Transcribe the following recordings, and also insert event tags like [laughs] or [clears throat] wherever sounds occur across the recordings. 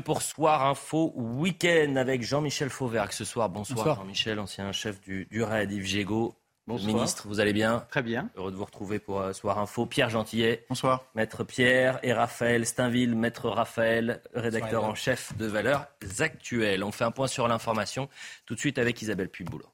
pour Soir Info Week-end avec Jean-Michel Fauvergue ce soir. Bonsoir, Jean-Michel, ancien chef du, du RAID, Yves Gégaud. Bonsoir. Ministre, vous allez bien Très bien. Heureux de vous retrouver pour euh, Soir Info. Pierre Gentillet. Bonsoir. Maître Pierre et Raphaël Steinville, Maître Raphaël, rédacteur en chef de Valeurs Actuelles. On fait un point sur l'information tout de suite avec Isabelle Puyboulot.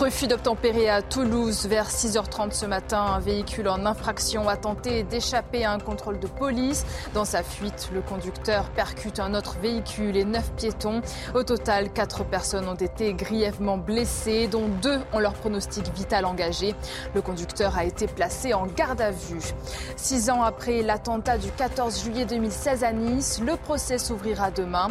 Refus d'obtempérer à Toulouse vers 6h30 ce matin. Un véhicule en infraction a tenté d'échapper à un contrôle de police. Dans sa fuite, le conducteur percute un autre véhicule et neuf piétons. Au total, quatre personnes ont été grièvement blessées, dont deux ont leur pronostic vital engagé. Le conducteur a été placé en garde à vue. Six ans après l'attentat du 14 juillet 2016 à Nice, le procès s'ouvrira demain.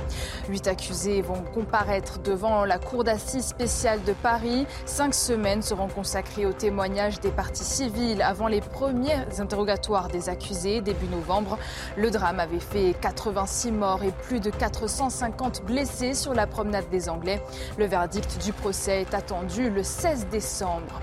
Huit accusés vont comparaître devant la cour d'assises spéciale de Paris. Cinq semaines seront consacrées au témoignage des parties civiles avant les premiers interrogatoires des accusés début novembre. Le drame avait fait 86 morts et plus de 450 blessés sur la promenade des Anglais. Le verdict du procès est attendu le 16 décembre.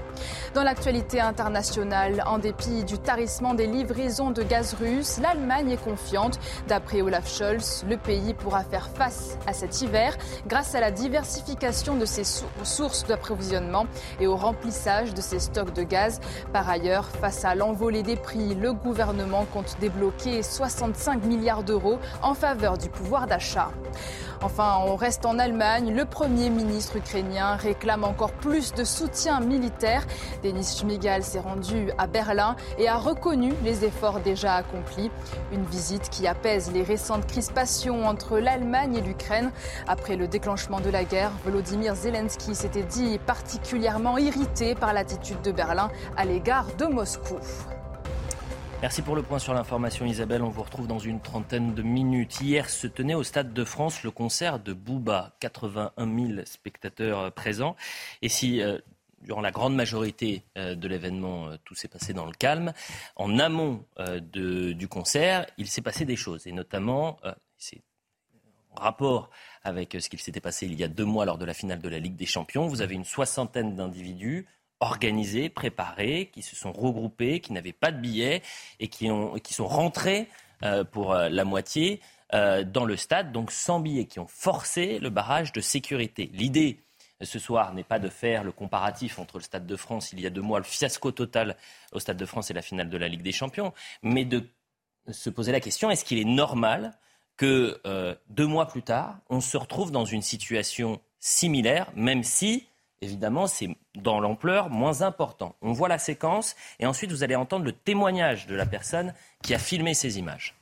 Dans l'actualité internationale, en dépit du tarissement des livraisons de gaz russe, l'Allemagne est confiante. D'après Olaf Scholz, le pays pourra faire face à cet hiver grâce à la diversification de ses sources d'approvisionnement et au remplissage de ses stocks de gaz. Par ailleurs, face à l'envolée des prix, le gouvernement compte débloquer 65 milliards d'euros en faveur du pouvoir d'achat. Enfin, on reste en Allemagne. Le Premier ministre ukrainien réclame encore plus de soutien militaire. Denis Schmigal s'est rendu à Berlin et a reconnu les efforts déjà accomplis. Une visite qui apaise les récentes crispations entre l'Allemagne et l'Ukraine. Après le déclenchement de la guerre, Volodymyr Zelensky s'était dit particulièrement irrité par l'attitude de Berlin à l'égard de Moscou. Merci pour le point sur l'information Isabelle. On vous retrouve dans une trentaine de minutes. Hier se tenait au Stade de France le concert de Booba. 81 000 spectateurs présents. Et si euh, durant la grande majorité euh, de l'événement, euh, tout s'est passé dans le calme. En amont du concert, il s'est passé des choses, et notamment, c'est en rapport avec ce qu'il s'était passé il y a deux mois lors de la finale de la Ligue des Champions. Vous avez une soixantaine d'individus organisés, préparés, qui se sont regroupés, qui n'avaient pas de billets et qui, ont, qui sont rentrés euh, pour euh, la moitié euh, dans le stade, donc sans billets, qui ont forcé le barrage de sécurité. L'idée ce soir n'est pas de faire le comparatif entre le Stade de France il y a deux mois, le fiasco total au Stade de France et la finale de la Ligue des Champions, mais de se poser la question est-ce qu'il est normal que deux mois plus tard, on se retrouve dans une situation similaire, même si Évidemment, c'est dans l'ampleur moins important. On voit la séquence et ensuite vous allez entendre le témoignage de la personne qui a filmé ces images.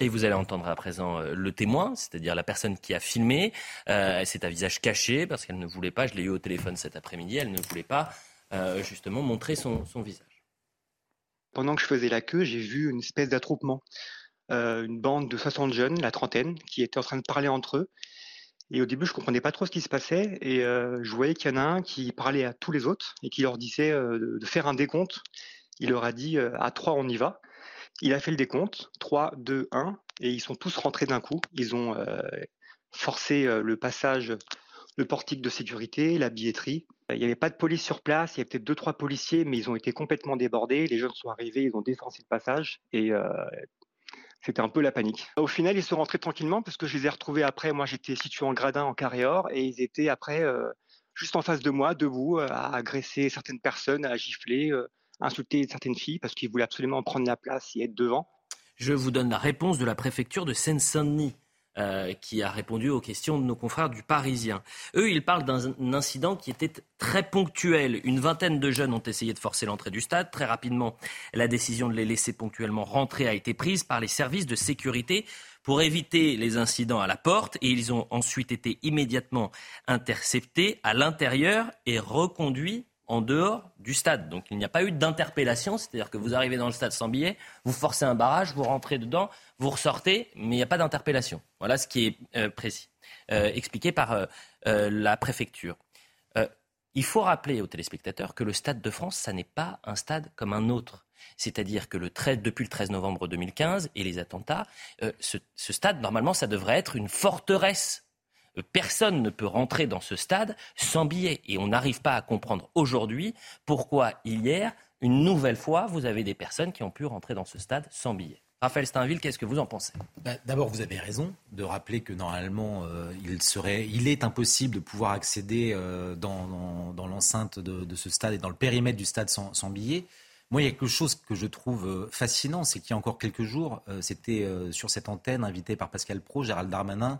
Et vous allez entendre à présent euh, le témoin, c'est-à-dire la personne qui a filmé. Euh, c'est un visage caché parce qu'elle ne voulait pas, je l'ai eu au téléphone cet après-midi, elle ne voulait pas euh, justement montrer son, visage. Pendant que je faisais la queue, j'ai vu une espèce d'attroupement. une bande de 60 jeunes, la trentaine, qui étaient en train de parler entre eux. Et au début, je comprenais pas trop ce qui se passait. Et je voyais qu'il y en a un qui parlait à tous les autres et qui leur disait de faire un décompte. Il leur a dit à trois, on y va. Il a fait le décompte, 3, 2, 1, et ils sont tous rentrés d'un coup. Ils ont euh, forcé euh, le passage, le portique de sécurité, la billetterie. Il n'y avait pas de police sur place, il y avait peut-être deux, trois policiers, mais ils ont été complètement débordés. Les jeunes sont arrivés, ils ont défoncé le passage, et euh, c'était un peu la panique. Au final, ils sont rentrés tranquillement parce que je les ai retrouvés après. Moi, j'étais situé en gradin en carré or, et ils étaient après juste en face de moi, debout, à agresser certaines personnes, à gifler insulter certaines filles parce qu'ils voulaient absolument prendre la place et être devant. Je vous donne la réponse de la préfecture de Seine-Saint-Denis. euh, qui a répondu aux questions de nos confrères du Parisien. Eux, ils parlent d'un incident qui était très ponctuel. Une vingtaine de jeunes ont essayé de forcer l'entrée du stade. Très rapidement, la décision de les laisser ponctuellement rentrer a été prise par les services de sécurité pour éviter les incidents à la porte et ils ont ensuite été immédiatement interceptés à l'intérieur et reconduits en dehors du stade. Donc il n'y a pas eu d'interpellation, c'est-à-dire que vous arrivez dans le stade sans billet, vous forcez un barrage, vous rentrez dedans, vous ressortez, mais il n'y a pas d'interpellation. Voilà ce qui est euh, précis, euh, expliqué par euh, la préfecture. il faut rappeler aux téléspectateurs que le Stade de France, ça n'est pas un stade comme un autre. C'est-à-dire que le 13, depuis le 13 novembre 2015 et les attentats, ce, ce stade, normalement, ça devrait être une forteresse Personne ne peut rentrer dans ce stade sans billet. Et on n'arrive pas à comprendre aujourd'hui pourquoi hier, une nouvelle fois, vous avez des personnes qui ont pu rentrer dans ce stade sans billet. Raphaël Steinville, qu'est-ce que vous en pensez? Bah, D'abord, vous avez raison de rappeler que normalement, euh, il, serait, il est impossible de pouvoir accéder euh, dans, l'enceinte de, ce stade et dans le périmètre du stade sans, billet. Moi, il y a quelque chose que je trouve euh, fascinant, c'est qu'il y a encore quelques jours, c'était sur cette antenne, invité par Pascal Pro, Gérald Darmanin,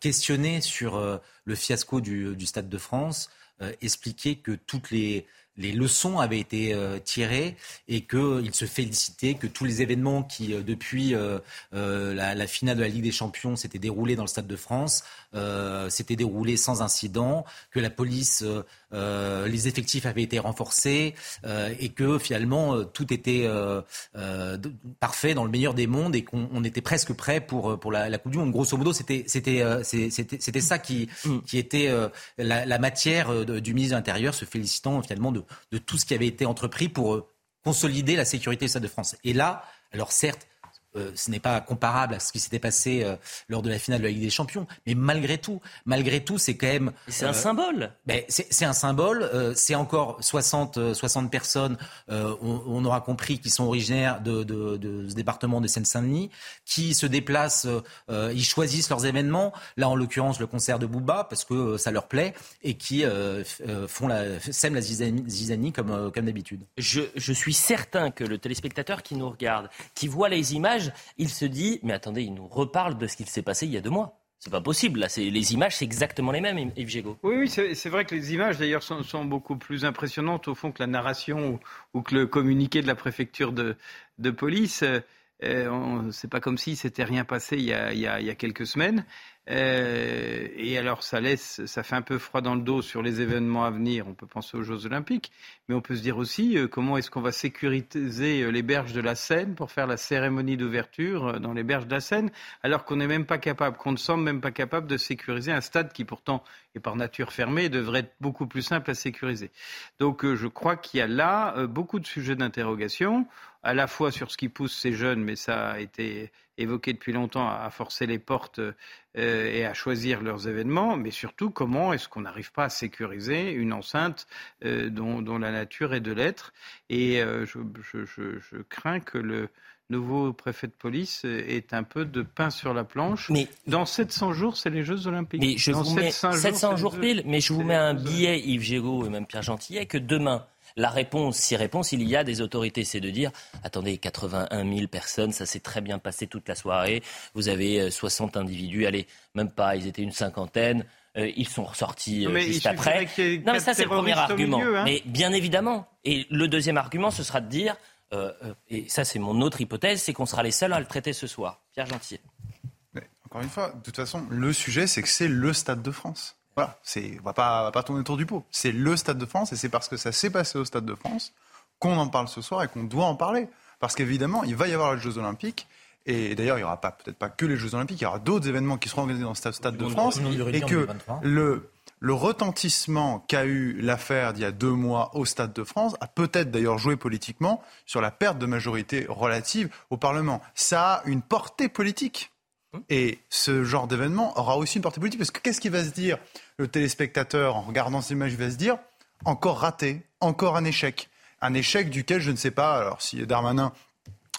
questionné sur le fiasco du, du, Stade de France, expliquer que toutes les les leçons avaient été euh, tirées et qu'il se félicitait que tous les événements qui, euh, depuis euh, la, finale de la Ligue des Champions, s'étaient déroulés dans le Stade de France, s'étaient déroulés sans incident, que la police, les effectifs avaient été renforcés et que finalement tout était parfait dans le meilleur des mondes et qu'on était presque prêt pour, pour la, Coupe du Monde. Grosso modo, c'était ça qui, mm. qui était la, la, matière du ministre de l'Intérieur, se félicitant finalement de, de tout ce qui avait été entrepris pour euh, consolider la sécurité du Stade de France. Et là, alors certes, euh, ce n'est pas comparable à ce qui s'était passé euh, lors de la finale de la Ligue des Champions. Mais malgré tout, malgré tout, c'est quand même. C'est un symbole. Ben, c'est un symbole. c'est encore 60, 60 personnes, on, aura compris, qui sont originaires de, de ce département de Seine-Saint-Denis, qui se déplacent, ils choisissent leurs événements. Là, en l'occurrence, le concert de Booba, parce que ça leur plaît, et qui font la, sèment la zizanie, comme, comme d'habitude. Je, je suis certain que le téléspectateur qui nous regarde, qui voit les images, il se dit mais attendez, il nous reparle de ce qu'il s'est passé il y a deux mois. C'est pas possible. Là, les images, c'est exactement les mêmes, Yves Gégaud. Oui, oui c'est vrai que les images, d'ailleurs, sont, beaucoup plus impressionnantes au fond que la narration ou, que le communiqué de la préfecture de, police. Euh, c'est pas comme si s'était rien passé il y a quelques semaines. Euh, et alors, ça laisse, ça fait un peu froid dans le dos sur les événements à venir. On peut penser aux Jeux Olympiques, mais on peut se dire aussi euh, comment est-ce qu'on va sécuriser euh, les berges de la Seine pour faire la cérémonie d'ouverture dans les berges de la Seine, alors qu'on n'est même pas capable, qu'on ne semble même pas capable de sécuriser un stade qui pourtant est par nature fermé devrait être beaucoup plus simple à sécuriser. Donc, je crois qu'il y a là beaucoup de sujets d'interrogation, à la fois sur ce qui pousse ces jeunes, mais ça a été évoqué depuis longtemps, à forcer les portes euh, et à choisir leurs événements, mais surtout comment est-ce qu'on n'arrive pas à sécuriser une enceinte euh, dont, la nature est de l'être? Et euh, je, crains que le nouveau préfet de police ait un peu de pain sur la planche. Mais dans 700 jours, c'est les Jeux Olympiques. Mais je vous mets 700 jours, pile, mais je vous mets un billet, Yves Gégaud et même Pierre Gentillet, que demain, la réponse, si réponse il y a des autorités, c'est de dire attendez, 81 000 personnes, ça s'est très bien passé toute la soirée. Vous avez 60 euh, individus, allez, même pas, ils étaient une cinquantaine. Euh, ils sont ressortis euh, juste après. Non, mais ça, c'est le premier argument. Hein. Mais bien évidemment. Et le deuxième argument, ce sera de dire, et ça, c'est mon autre hypothèse, c'est qu'on sera les seuls à le traiter ce soir. Pierre Gentil. encore une fois, de toute façon, le sujet, c'est que c'est le Stade de France. Voilà, c'est, on va pas, va pas tourner autour du pot. C'est le Stade de France et c'est parce que ça s'est passé au Stade de France qu'on en parle ce soir et qu'on doit en parler. Parce qu'évidemment, il va y avoir les Jeux Olympiques. Et d'ailleurs, il n'y aura pas, peut-être pas que les Jeux Olympiques, il y aura d'autres événements qui seront organisés dans ce Stade de France. Et que le, le retentissement qu'a eu l'affaire d'il y a deux mois au Stade de France a peut-être d'ailleurs joué politiquement sur la perte de majorité relative au Parlement. Ça a une portée politique. Et ce genre d'événement aura aussi une portée politique, parce que qu'est-ce qui va se dire le téléspectateur en regardant ces images Il va se dire encore raté, encore un échec. Un échec duquel je ne sais pas, alors si Darmanin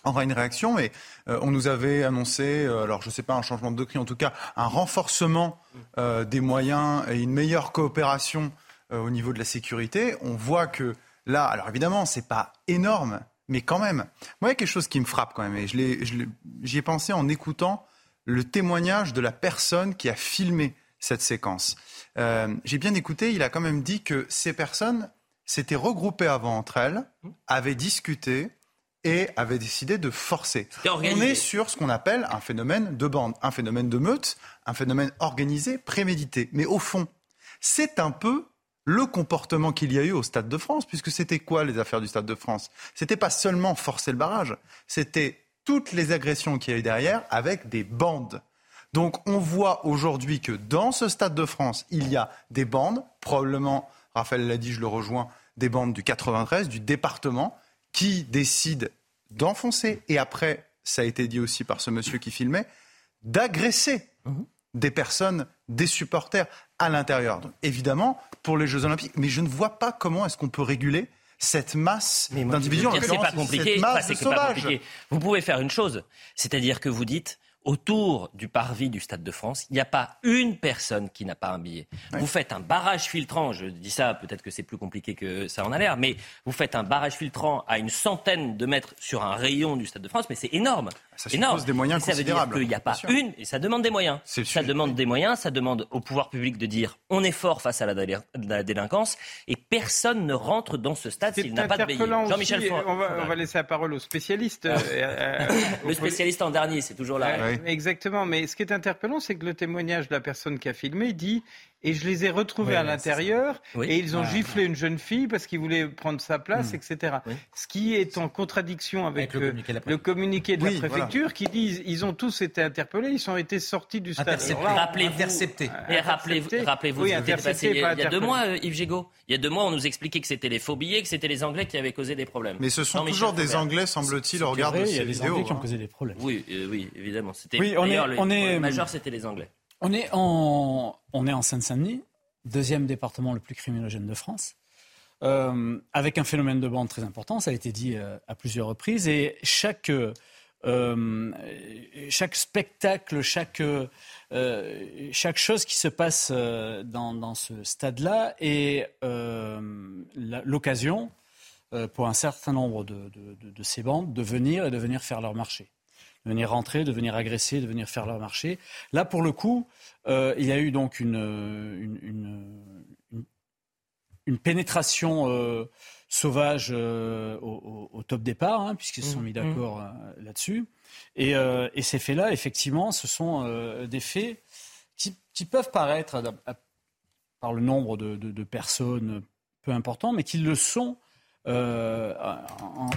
aura une réaction, mais euh, on nous avait annoncé, euh, alors je ne sais pas, un changement de doctrine, en tout cas un renforcement euh, des moyens et une meilleure coopération au niveau de la sécurité. On voit que là, alors évidemment, ce n'est pas énorme, mais quand même. Moi, il y a quelque chose qui me frappe quand même, et j'y ai pensé en écoutant le témoignage de la personne qui a filmé cette séquence. J'ai bien écouté, il a quand même dit que ces personnes s'étaient regroupées avant entre elles, avaient discuté et avaient décidé de forcer. On est sur ce qu'on appelle un phénomène de bande, un phénomène de meute, un phénomène organisé, prémédité. Mais au fond, c'est un peu le comportement qu'il y a eu au Stade de France, puisque c'était quoi les affaires du Stade de France? C'était pas seulement forcer le barrage, c'était toutes les agressions qu'il y a eu derrière avec des bandes. Donc on voit aujourd'hui que dans ce Stade de France, il y a des bandes, probablement, Raphaël l'a dit, je le rejoins, des bandes du 93, du département, qui décident d'enfoncer, et après, ça a été dit aussi par ce monsieur qui filmait, d'agresser mhm. des personnes, des supporters à l'intérieur. évidemment, pour les Jeux Olympiques, mais je ne vois pas comment est-ce qu'on peut réguler cette masse d'individus. C'est pas compliqué. pas compliqué. Vous pouvez faire une chose, c'est-à-dire que vous dites autour du parvis du Stade de France, il n'y a pas une personne qui n'a pas un billet. Vous faites un barrage filtrant, je dis ça, peut-être que c'est plus compliqué que ça en a l'air, mais vous faites un barrage filtrant à une centaine de mètres sur un rayon du Stade de France, mais c'est énorme. Ça suppose des moyens ça veut dire qu'il n'y a pas une, et ça demande des moyens. Ça demande des moyens, ça demande au pouvoir public de dire on est fort face à la, délinquance, et personne ne rentre dans ce stade s'il n'a pas de billet. Jean-Michel on, va, laisser la parole aux spécialistes. Euh, [laughs] euh, le spécialiste en dernier, c'est toujours là. Exactement, mais ce qui est interpellant, c'est que le témoignage de la personne qui a filmé dit et je les ai retrouvés à l'intérieur et ils ont giflé une jeune fille parce qu'ils voulaient prendre sa place, hmm. etc. Ce qui est en contradiction avec, le, communiqué de la, préfecture qui dit ils ont tous été interpellés, ils ont été sortis du stade. Rappelez-vous, interceptés. rappelez-vous, rappelez-vous, il, y a deux mois, euh, Yves Gégaud. Il y a deux mois, on nous expliquait que c'était les faux billets, que c'était les Anglais qui avaient causé des problèmes. Mais ce sont toujours des Anglais, semble-t-il, au regard de Il y a des Anglais qui ont hein. causé des problèmes. Oui, euh, oui, évidemment. C'était oui, on est, on est, le majeur, c'était les Anglais. On est en, Seine-Saint-Denis, deuxième département le plus criminogène de France, euh, avec un phénomène de bande très important, ça a été dit euh, à plusieurs reprises, et chaque, euh, spectacle, chaque, chose qui se passe dans, ce stade-là est l'occasion pour un certain nombre de, ces bandes de venir et de venir faire leur marché de venir rentrer, de venir agresser, de venir faire leur marché. Là, pour le coup, euh, il y a eu donc une, une, une, pénétration euh, sauvage euh, au, top départ, hein, puisqu'ils se sont mis mmh, mmh. d'accord là-dessus. Et, et, ces faits-là, effectivement, ce sont des faits qui, peuvent paraître, par le nombre de, de, personnes peu important, mais qui le sont euh,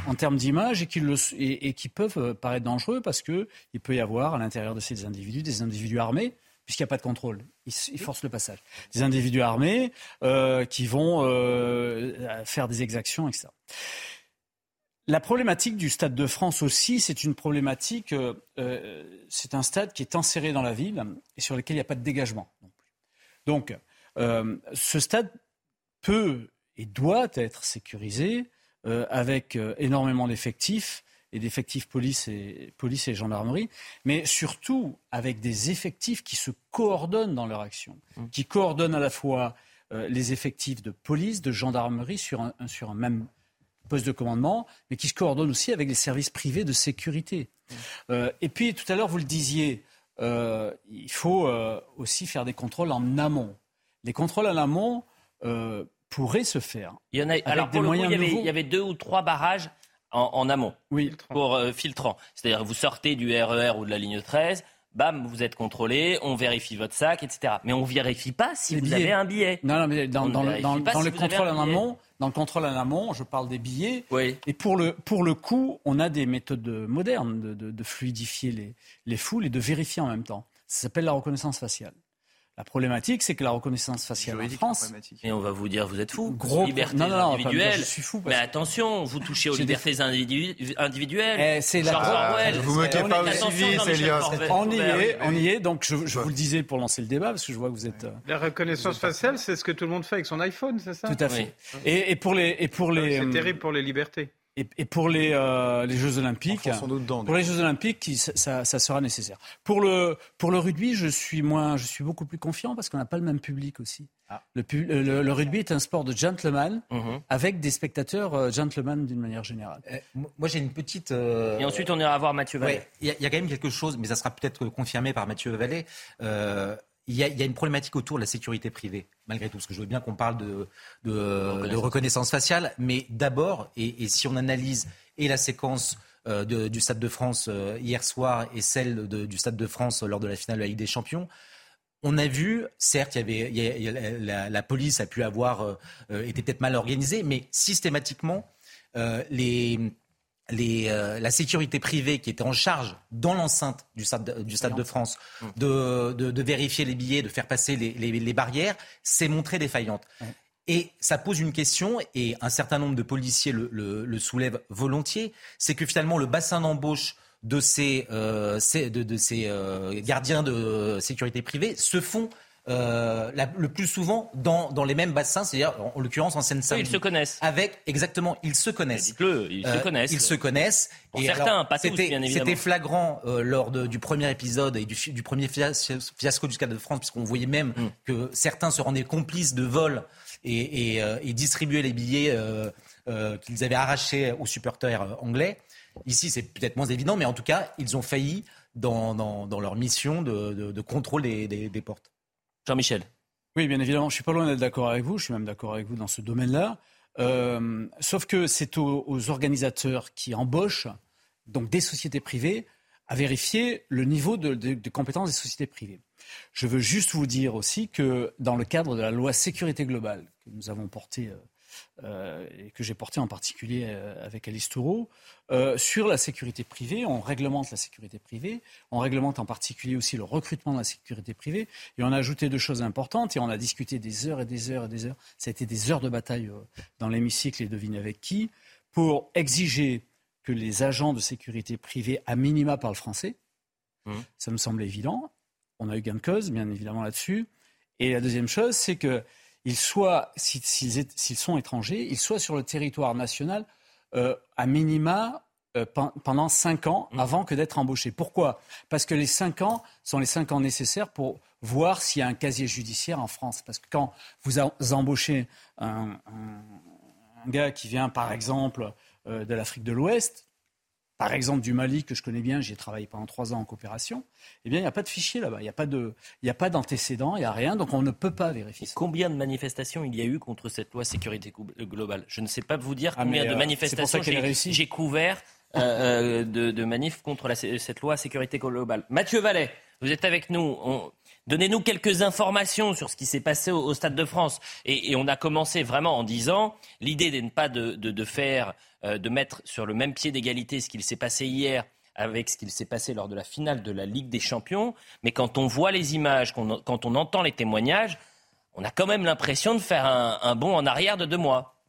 en, termes d'image et qui, peuvent euh, paraître dangereux parce qu'il peut y avoir à l'intérieur de ces individus des individus armés puisqu'il n'y a pas de contrôle. Ils, forcent le passage. Des individus armés euh, qui vont faire des exactions, etc. La problématique du Stade de France aussi, c'est une problématique, c'est un stade qui est enserré dans la ville et sur lequel il n'y a pas de dégagement. Donc, ce stade peut et doit être sécurisé euh, avec euh, énormément d'effectifs et d'effectifs police et, police et gendarmerie, mais surtout avec des effectifs qui se coordonnent dans leur action, mmh. qui coordonnent à la fois euh, les effectifs de police, de gendarmerie sur un, sur un même poste de commandement, mais qui se coordonnent aussi avec les services privés de sécurité. Mmh. et puis, tout à l'heure, vous le disiez, il faut aussi faire des contrôles en amont. Les contrôles en amont, pourrait se faire. Il y en a, alors pour le coup, il y, avait, il y, avait, deux ou trois barrages en, amont oui. pour euh, filtrant. C'est-à-dire vous sortez du RER e ou de la ligne 13, bam, vous êtes contrôlé, on vérifie votre sac, etc. Mais on ne vérifie pas si vous avez un billet. Non, non mais dans, dans, le, dans, le contrôle en amont, dans le contrôle en amont, je parle des billets. Oui. Et pour le, pour le coup, on a des méthodes modernes de, de, de fluidifier les, les foules et de vérifier en même temps. Ça s'appelle la reconnaissance faciale. La problématique, c'est que la reconnaissance faciale en France. Et on va vous dire, vous êtes fou. Gros liberté non, non, individuelle. je suis fou. Mais attention, vous touchez aux libertés individuelles. Eh, c'est la. Ne vous moquez pas aussi vite, Elias. On y est, on y est. Donc je, vous le disais pour lancer le débat, parce que je vois que vous êtes. Euh, la reconnaissance faciale, c'est ce que tout le monde fait avec son iPhone, c'est ça? Tout à fait. Et, pour les, et pour les. C'est terrible pour les libertés. Et, pour les, euh, les, Jeux Olympiques, pour les Jeux Olympiques, ça, ça, sera nécessaire. Pour le, pour le rugby, je suis, moins, je suis beaucoup plus confiant parce qu'on n'a pas le même public aussi. Ah. Le, le, rugby est un sport de gentleman mhm. avec des spectateurs euh, gentlemen d'une manière générale. Eh, moi, j'ai une petite. Et ensuite, on ira voir Mathieu Vallée. Il y, a quand même quelque chose, mais ça sera peut-être confirmé par Mathieu Vallée il y, a, une problématique autour de la sécurité privée, malgré tout. Parce que je veux bien qu'on parle de, reconnaissance. faciale, mais d'abord, et, si on analyse et la séquence euh, du Stade de France euh, hier soir et celle du Stade de France lors de la finale de la Ligue des Champions, on a vu, certes, il y avait, la, police a pu avoir euh, été peut-être mal organisée, mais systématiquement, les, euh, la sécurité privée qui était en charge dans l'enceinte du Stade, du stade de France mmh. de, vérifier les billets, de faire passer les, barrières, s'est montrée défaillante. Et ça pose une question, et un certain nombre de policiers le, soulèvent volontiers, c'est que finalement le bassin d'embauche de ces, euh, de, ces euh, gardiens de sécurité privée se font euh, le plus souvent dans, dans les mêmes bassins, c'est-à-dire en, l'occurrence en Seine-Saint-Denis. ils se connaissent. Avec exactement, ils se connaissent. Dites-le, ils se euh, connaissent. Ils se connaissent. Pour certains, pas tous, bien évidemment. C'était flagrant euh, lors du premier épisode et du, du premier fiasco du Stade de France, puisqu'on voyait même mm. que certains se rendaient complices de vol et, et, et distribuaient les billets qu'ils avaient arrachés aux supporters anglais. Ici, c'est peut-être moins évident, mais en tout cas, ils ont failli dans, dans, dans leur mission de, de, de contrôle des, des, des portes. Jean-Michel. Oui, bien évidemment, je suis pas loin d'être d'accord avec vous. Je suis même d'accord avec vous dans ce domaine-là. Euh, sauf que c'est aux, organisateurs qui embauchent, donc des sociétés privées, à vérifier le niveau de compétences des sociétés privées. Je veux juste vous dire aussi que dans le cadre de la loi sécurité globale que nous avons portée euh, et que j'ai porté en particulier euh, avec Alice Toureau, euh, sur la sécurité privée. On réglemente la sécurité privée, on réglemente en particulier aussi le recrutement de la sécurité privée, et on a ajouté deux choses importantes, et on a discuté des heures et des heures et des heures. Ça a été des heures de bataille dans l'hémicycle et devine avec qui, pour exiger que les agents de sécurité privée, à minima, parlent français. Mmh. Ça me semble évident. On a eu gain de cause, bien évidemment, là-dessus. Et la deuxième chose, c'est que ils soient, s'ils sont étrangers, ils soient sur le territoire national euh, à minima euh, pendant cinq ans mmh. avant que d'être embauchés. Pourquoi? Parce que les cinq ans sont les cinq ans nécessaires pour voir s'il y a un casier judiciaire en France. Parce que quand vous embauchez un, gars qui vient, par exemple, euh, de l'Afrique de l'Ouest, par exemple du Mali, que je connais bien, j'y ai travaillé pendant trois ans en coopération, eh bien, il n'y a pas de fichier là-bas, il n'y a pas, de, d'antécédents, il n'y a rien, donc on ne peut pas vérifier. Combien de manifestations il y a eu contre cette loi sécurité globale? Je ne sais pas vous dire ah, combien de euh, manifestations j'ai, couvert euh, euh, de, de, manifs contre cette loi sécurité globale. Mathieu Vallet, vous êtes avec nous. Donnez-nous quelques informations sur ce qui s'est passé au, Stade de France. Et, on a commencé vraiment en disant l'idée n'est pas euh, de mettre sur le même pied d'égalité ce qu'il s'est passé hier avec ce qu'il s'est passé lors de la finale de la Ligue des Champions. Mais quand on voit les images, quand on entend les témoignages, on a quand même l'impression de faire un bond en arrière de deux mois.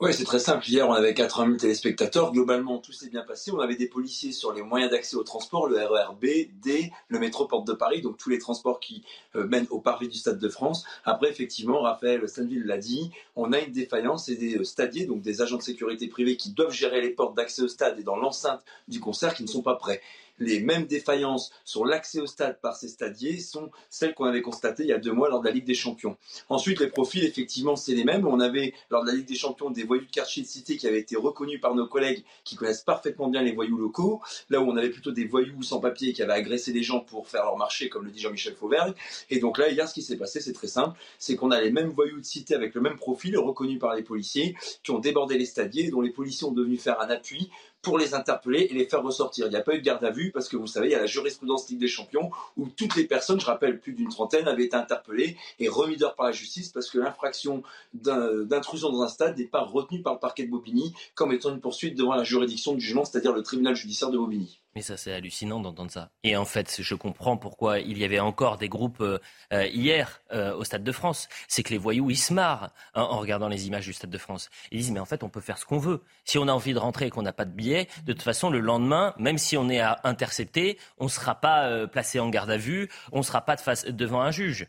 Oui, c'est très simple. Hier, on avait 80 000 téléspectateurs. Globalement, tout s'est bien passé. On avait des policiers sur les moyens d'accès au transport, le RERB, D, le métro Porte de Paris, donc tous les transports qui euh, mènent au parvis du Stade de France. Après, effectivement, Raphaël Stanville l'a dit, on a une défaillance et des euh, stadiers, donc des agents de sécurité privés qui doivent gérer les portes d'accès au stade et dans l'enceinte du concert qui ne sont pas prêts les mêmes défaillances sur l'accès au stade par ces stadiers sont celles qu'on avait constatées il y a deux mois lors de la Ligue des Champions. Ensuite, les profils, effectivement, c'est les mêmes. On avait, lors de la Ligue des Champions, des voyous de quartier de cité qui avaient été reconnus par nos collègues qui connaissent parfaitement bien les voyous locaux. Là où on avait plutôt des voyous sans papier qui avaient agressé des gens pour faire leur marché, comme le dit Jean-Michel Fauvergue. Et donc là, hier, ce qui s'est passé, c'est très simple. C'est qu'on a les mêmes voyous de cité avec le même profil, reconnus par les policiers, qui ont débordé les stadiers, dont les policiers ont devenu faire un appui pour les interpeller et les faire ressortir. Il n'y a pas eu de garde à vue parce que vous savez, il y a la jurisprudence Ligue des Champions où toutes les personnes, je rappelle plus d'une trentaine, avaient été interpellées et remises d'heure par la justice parce que l'infraction d'intrusion dans un stade n'est pas retenue par le parquet de Bobigny comme étant une poursuite devant la juridiction du jugement, c'est-à-dire le tribunal judiciaire de Bobigny. Mais ça, c'est hallucinant d'entendre ça. Et en fait, je comprends pourquoi il y avait encore des groupes euh, euh, hier euh, au Stade de France. C'est que les voyous, ils se marrent hein, en regardant les images du Stade de France. Ils disent, mais en fait, on peut faire ce qu'on veut. Si on a envie de rentrer et qu'on n'a pas de billet, de toute façon, le lendemain, même si on est à intercepter, on ne sera pas placé en garde à vue, on ne sera pas de face, devant un juge.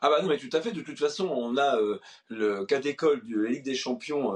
Ah bah non, mais tout à fait. De toute façon, on a le cas d'école de la Ligue des Champions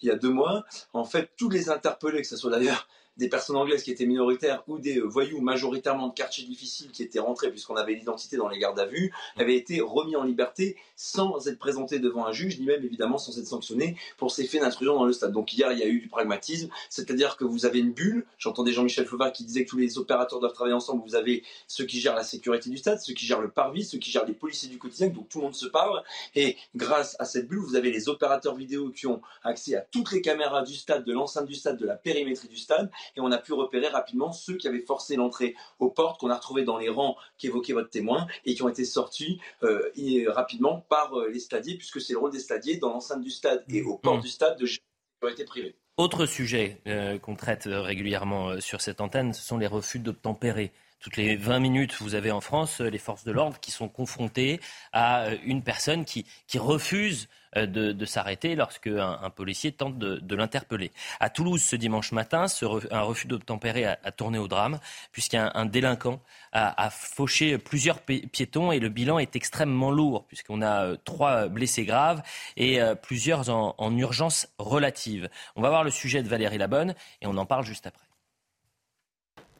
il y a deux mois. En fait, tous les interpellés, que ce soit d'ailleurs des personnes anglaises qui étaient minoritaires ou des euh, voyous majoritairement de quartiers difficiles qui étaient rentrés puisqu'on avait l'identité dans les gardes à vue, avaient été remis en liberté sans être présentés devant un juge, ni même évidemment sans être sanctionnés pour ces faits d'intrusion dans le stade. Donc hier, il y a eu du pragmatisme, c'est-à-dire que vous avez une bulle. J'entendais Jean-Michel Fauvat qui disait que tous les opérateurs doivent travailler ensemble. Vous avez ceux qui gèrent la sécurité du stade, ceux qui gèrent le parvis, ceux qui gèrent les policiers du quotidien, donc tout le monde se parle. Et grâce à cette bulle, vous avez les opérateurs vidéo qui ont accès à toutes les caméras du stade, de l'enceinte du stade, de la périmétrie du stade, et on a pu repérer rapidement ceux qui avaient forcé l'entrée aux portes qu'on a retrouvés dans les rangs qu'évoquait votre témoin et qui ont été sortis euh, rapidement par euh, les stadiers, puisque c'est le rôle des stadiers dans l'enceinte du stade et aux portes mmh. du stade de sécurité privée. Autre sujet euh, qu'on traite régulièrement sur cette antenne, ce sont les refus d'obtempérer. Toutes les 20 minutes, vous avez en France les forces de l'ordre qui sont confrontées à une personne qui, qui refuse euh, de, s'arrêter lorsque un, policier tente de, l'interpeller. À Toulouse, ce dimanche matin, un refus d'obtempérer a, tourné au drame, puisqu'un un délinquant a, fauché plusieurs piétons et le bilan est extrêmement lourd, puisqu'on a euh, trois blessés graves et euh, plusieurs en urgence relative. On va voir le sujet de Valérie Labonne et on en parle juste après.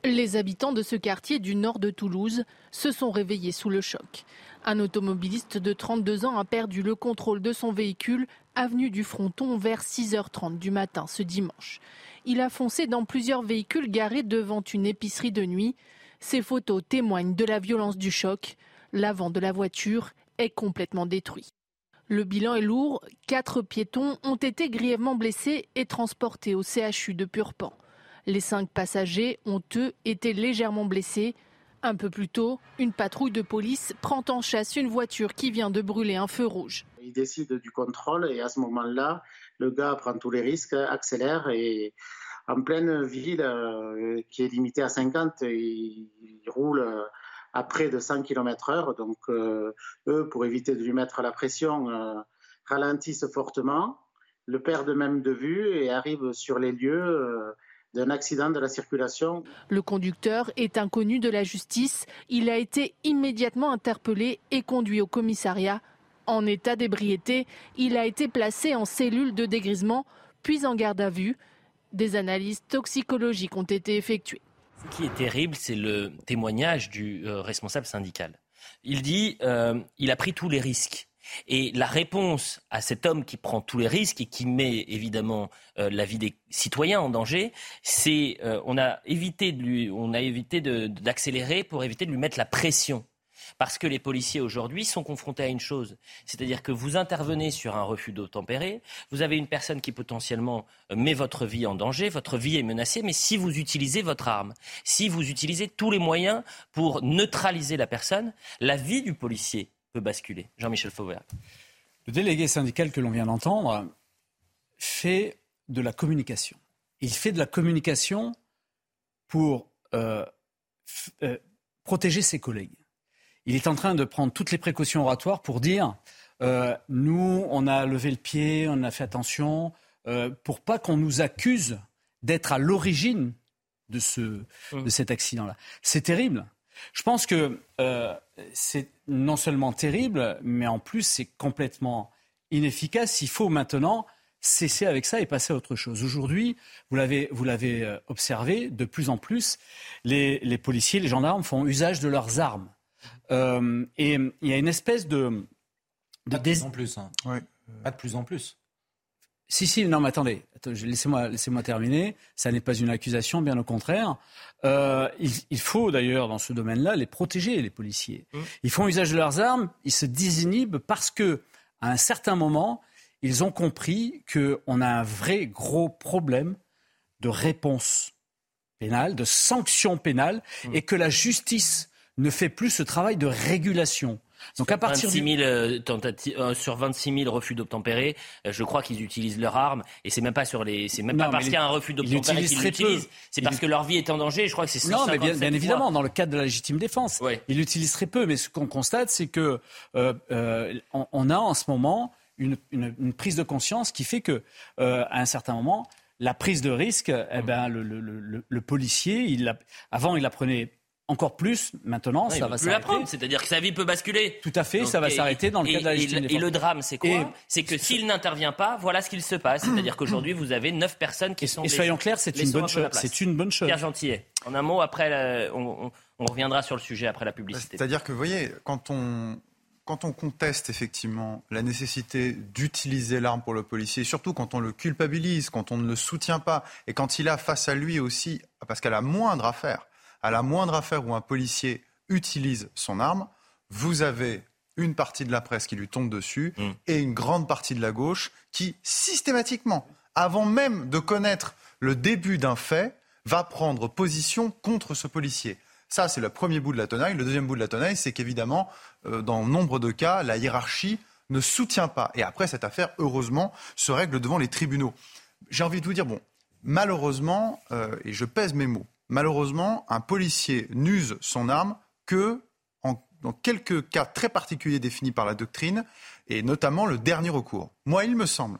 Les habitants de ce quartier du nord de Toulouse se sont réveillés sous le choc. Un automobiliste de 32 ans a perdu le contrôle de son véhicule avenue du Fronton vers 6h30 du matin ce dimanche. Il a foncé dans plusieurs véhicules garés devant une épicerie de nuit. Ces photos témoignent de la violence du choc. L'avant de la voiture est complètement détruit. Le bilan est lourd. Quatre piétons ont été grièvement blessés et transportés au CHU de Purpan. Les cinq passagers ont, eux, été légèrement blessés. Un peu plus tôt, une patrouille de police prend en chasse une voiture qui vient de brûler un feu rouge. Il décide du contrôle et à ce moment-là, le gars prend tous les risques, accélère et en pleine ville euh, qui est limitée à 50, il, roule à près de 100 km/h. Donc, euh, eux, pour éviter de lui mettre la pression, euh, ralentissent fortement, le perdent même de vue et arrivent sur les lieux d'un accident de la circulation. Le conducteur est inconnu de la justice. Il a été immédiatement interpellé et conduit au commissariat. En état d'ébriété, il a été placé en cellule de dégrisement, puis en garde à vue. Des analyses toxicologiques ont été effectuées. Ce qui est terrible, c'est le témoignage du euh, responsable syndical. Il dit euh, il a pris tous les risques. Et la réponse à cet homme qui prend tous les risques et qui met évidemment euh, la vie des citoyens en danger, c'est euh, on a évité de lui, on a évité d'accélérer pour éviter de lui mettre la pression. Parce que les policiers aujourd'hui sont confrontés à une chose, c'est-à-dire que vous intervenez sur un refus d'obtempérer, vous avez une personne qui potentiellement euh, met votre vie en danger, votre vie est menacée, mais si vous utilisez votre arme, si vous utilisez tous les moyens pour neutraliser la personne, la vie du policier peut basculer. Jean-Michel Fauvert. Le délégué syndical que l'on vient d'entendre fait de la communication. Il fait de la communication pour euh, euh, protéger ses collègues. Il est en train de prendre toutes les précautions oratoires pour dire euh, nous, on a levé le pied, on a fait attention, pour pas qu'on nous accuse d'être à l'origine de, ce, de cet accident-là. C'est terrible. Je pense que euh, c'est non seulement terrible, mais en plus c'est complètement inefficace. Il faut maintenant cesser avec ça et passer à autre chose. Aujourd'hui, vous l'avez, vous l'avez euh, observé, de plus en plus, les, les, policiers, les gendarmes font usage de leurs armes. Euh, et il y a une espèce de... de, plus en plus. Hein. Pas de plus en plus. Si, si, non, mais attendez, laissez-moi laissez terminer. Ça n'est pas une accusation, bien au contraire. Euh, il, faut d'ailleurs, dans ce domaine-là, les protéger, les policiers. Mmh. Ils font usage de leurs armes, ils se désinhibent parce que, à un certain moment, ils ont compris qu'on a un vrai gros problème de réponse pénale, de sanction pénale, mmh. et que la justice ne fait plus ce travail de régulation. Donc à partir 26 000, euh, euh, sur 26 000 refus d'obtempérer, euh, je crois qu'ils utilisent leur arme. Et c'est même pas sur les, c'est même pas parce qu'il y a un refus d'obtempérer qu'ils l'utilisent, c'est parce que leur vie est en danger. Je crois que c'est non, mais bien, évidemment dans le cadre de la légitime défense, ils l'utilisent très peu. Mais ce qu'on constate, c'est que on, a en ce moment une, prise de conscience qui fait que à un certain moment la prise de risque, eh ben, le, policier, il avant, il la prenait encore plus maintenant, ça va s'arrêter. C'est-à-dire que sa vie peut basculer. Tout à fait, ça va s'arrêter dans le cas de la légitime Et, le drame, c'est quoi C'est que s'il n'intervient pas, voilà ce qu'il se passe. [clears throat] C'est-à-dire qu'aujourd'hui, vous avez neuf personnes qui sont. Et soyons clairs, c'est une bonne chose. C'est une bonne chose. Pierre Gentillet. En un mot, après, on, reviendra sur le sujet après la publicité. C'est-à-dire que, vous voyez, quand on quand on conteste effectivement la nécessité d'utiliser l'arme pour le policier, surtout quand on le culpabilise, quand on ne le soutient pas, et quand il a face à lui aussi, parce qu'à la moindre affaire, à la moindre affaire où un policier utilise son arme, vous avez une partie de la presse qui lui tombe dessus mm. et une grande partie de la gauche qui, systématiquement, avant même de connaître le début d'un fait, va prendre position contre ce policier. Ça, c'est le premier bout de la tenaille. Le deuxième bout de la tenaille, c'est qu'évidemment, euh, dans nombre de cas, la hiérarchie ne soutient pas. Et après, cette affaire, heureusement, se règle devant les tribunaux. J'ai envie de vous dire, bon, malheureusement, euh, et je pèse mes mots, malheureusement, un policier n'use son arme que dans quelques cas très particuliers définis par la doctrine, et notamment le dernier recours. Moi, il me semble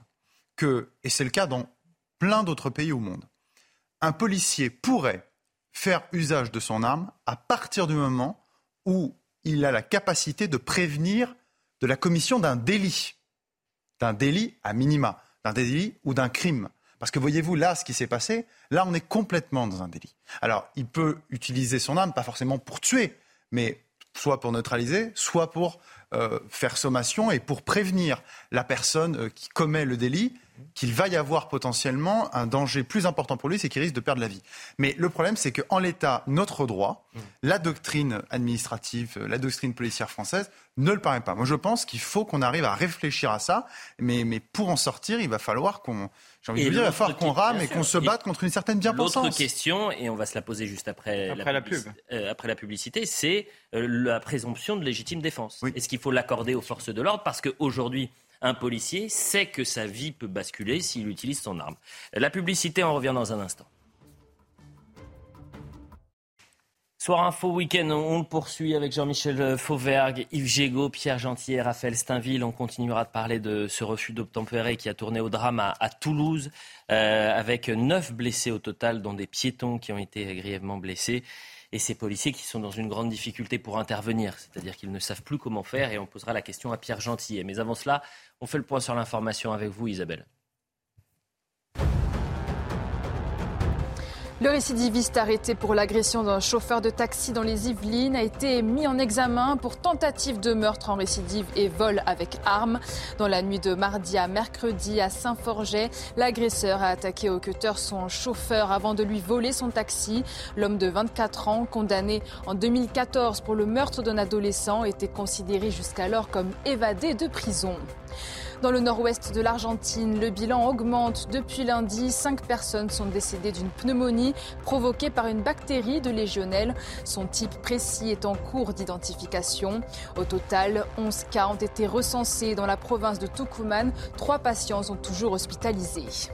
que, et c'est le cas dans plein d'autres pays au monde, un policier pourrait faire usage de son arme à partir du moment où il a la capacité de prévenir de la commission d'un délit, d'un délit à minima, d'un délit ou d'un crime. Parce que voyez-vous, là, ce qui s'est passé, là, on est complètement dans un délit. Alors, il peut utiliser son arme, pas forcément pour tuer, mais soit pour neutraliser, soit pour euh, faire sommation et pour prévenir la personne euh, qui commet le délit qu'il va y avoir potentiellement un danger plus important pour lui, c'est qu'il risque de perdre la vie. Mais le problème, c'est qu'en l'état, notre droit, mm. la doctrine administrative, la doctrine policière française ne le permet pas. Moi, je pense qu'il faut qu'on arrive à réfléchir à ça, mais, mais pour en sortir, il va falloir qu'on, j'ai envie de dire, il va falloir qu'on rame et qu'on se batte contre une certaine bien-pensance. L'autre question, et on va se la poser juste après, après la, euh, après la publicité, c'est euh, la présomption de légitime défense. Est-ce qu'il faut l'accorder aux forces de l'ordre? Parce qu'aujourd'hui, un policier sait que sa vie peut basculer s'il utilise son arme. La publicité, on revient dans un instant. Soir Info Week-end, on le poursuit avec Jean-Michel Fauvergue, Yves Gégaud, Pierre Gentil et Raphaël Steinville. On continuera de parler de ce refus d'obtempérer qui a tourné au drame à, Toulouse, euh, avec neuf blessés au total, dont des piétons qui ont été grièvement blessés et ces policiers qui sont dans une grande difficulté pour intervenir, c'est-à-dire qu'ils ne savent plus comment faire et on posera la question à Pierre Gentillet. Mais avant cela, on fait le point sur l'information avec vous Isabelle. Le récidiviste arrêté pour l'agression d'un chauffeur de taxi dans les Yvelines a été mis en examen pour tentative de meurtre en récidive et vol avec arme. Dans la nuit de mardi à mercredi à Saint-Forget, l'agresseur a attaqué au cutter son chauffeur avant de lui voler son taxi. L'homme de 24 ans, condamné en 2014 pour le meurtre d'un adolescent, était considéré jusqu'alors comme évadé de prison. Dans le nord-ouest de l'Argentine, le bilan augmente. Depuis lundi, cinq personnes sont décédées d'une pneumonie provoquée par une bactérie de légionelle. Son type précis est en cours d'identification. Au total, 11 cas ont été recensés dans la province de Tucumán. Trois patients sont toujours hospitalisés.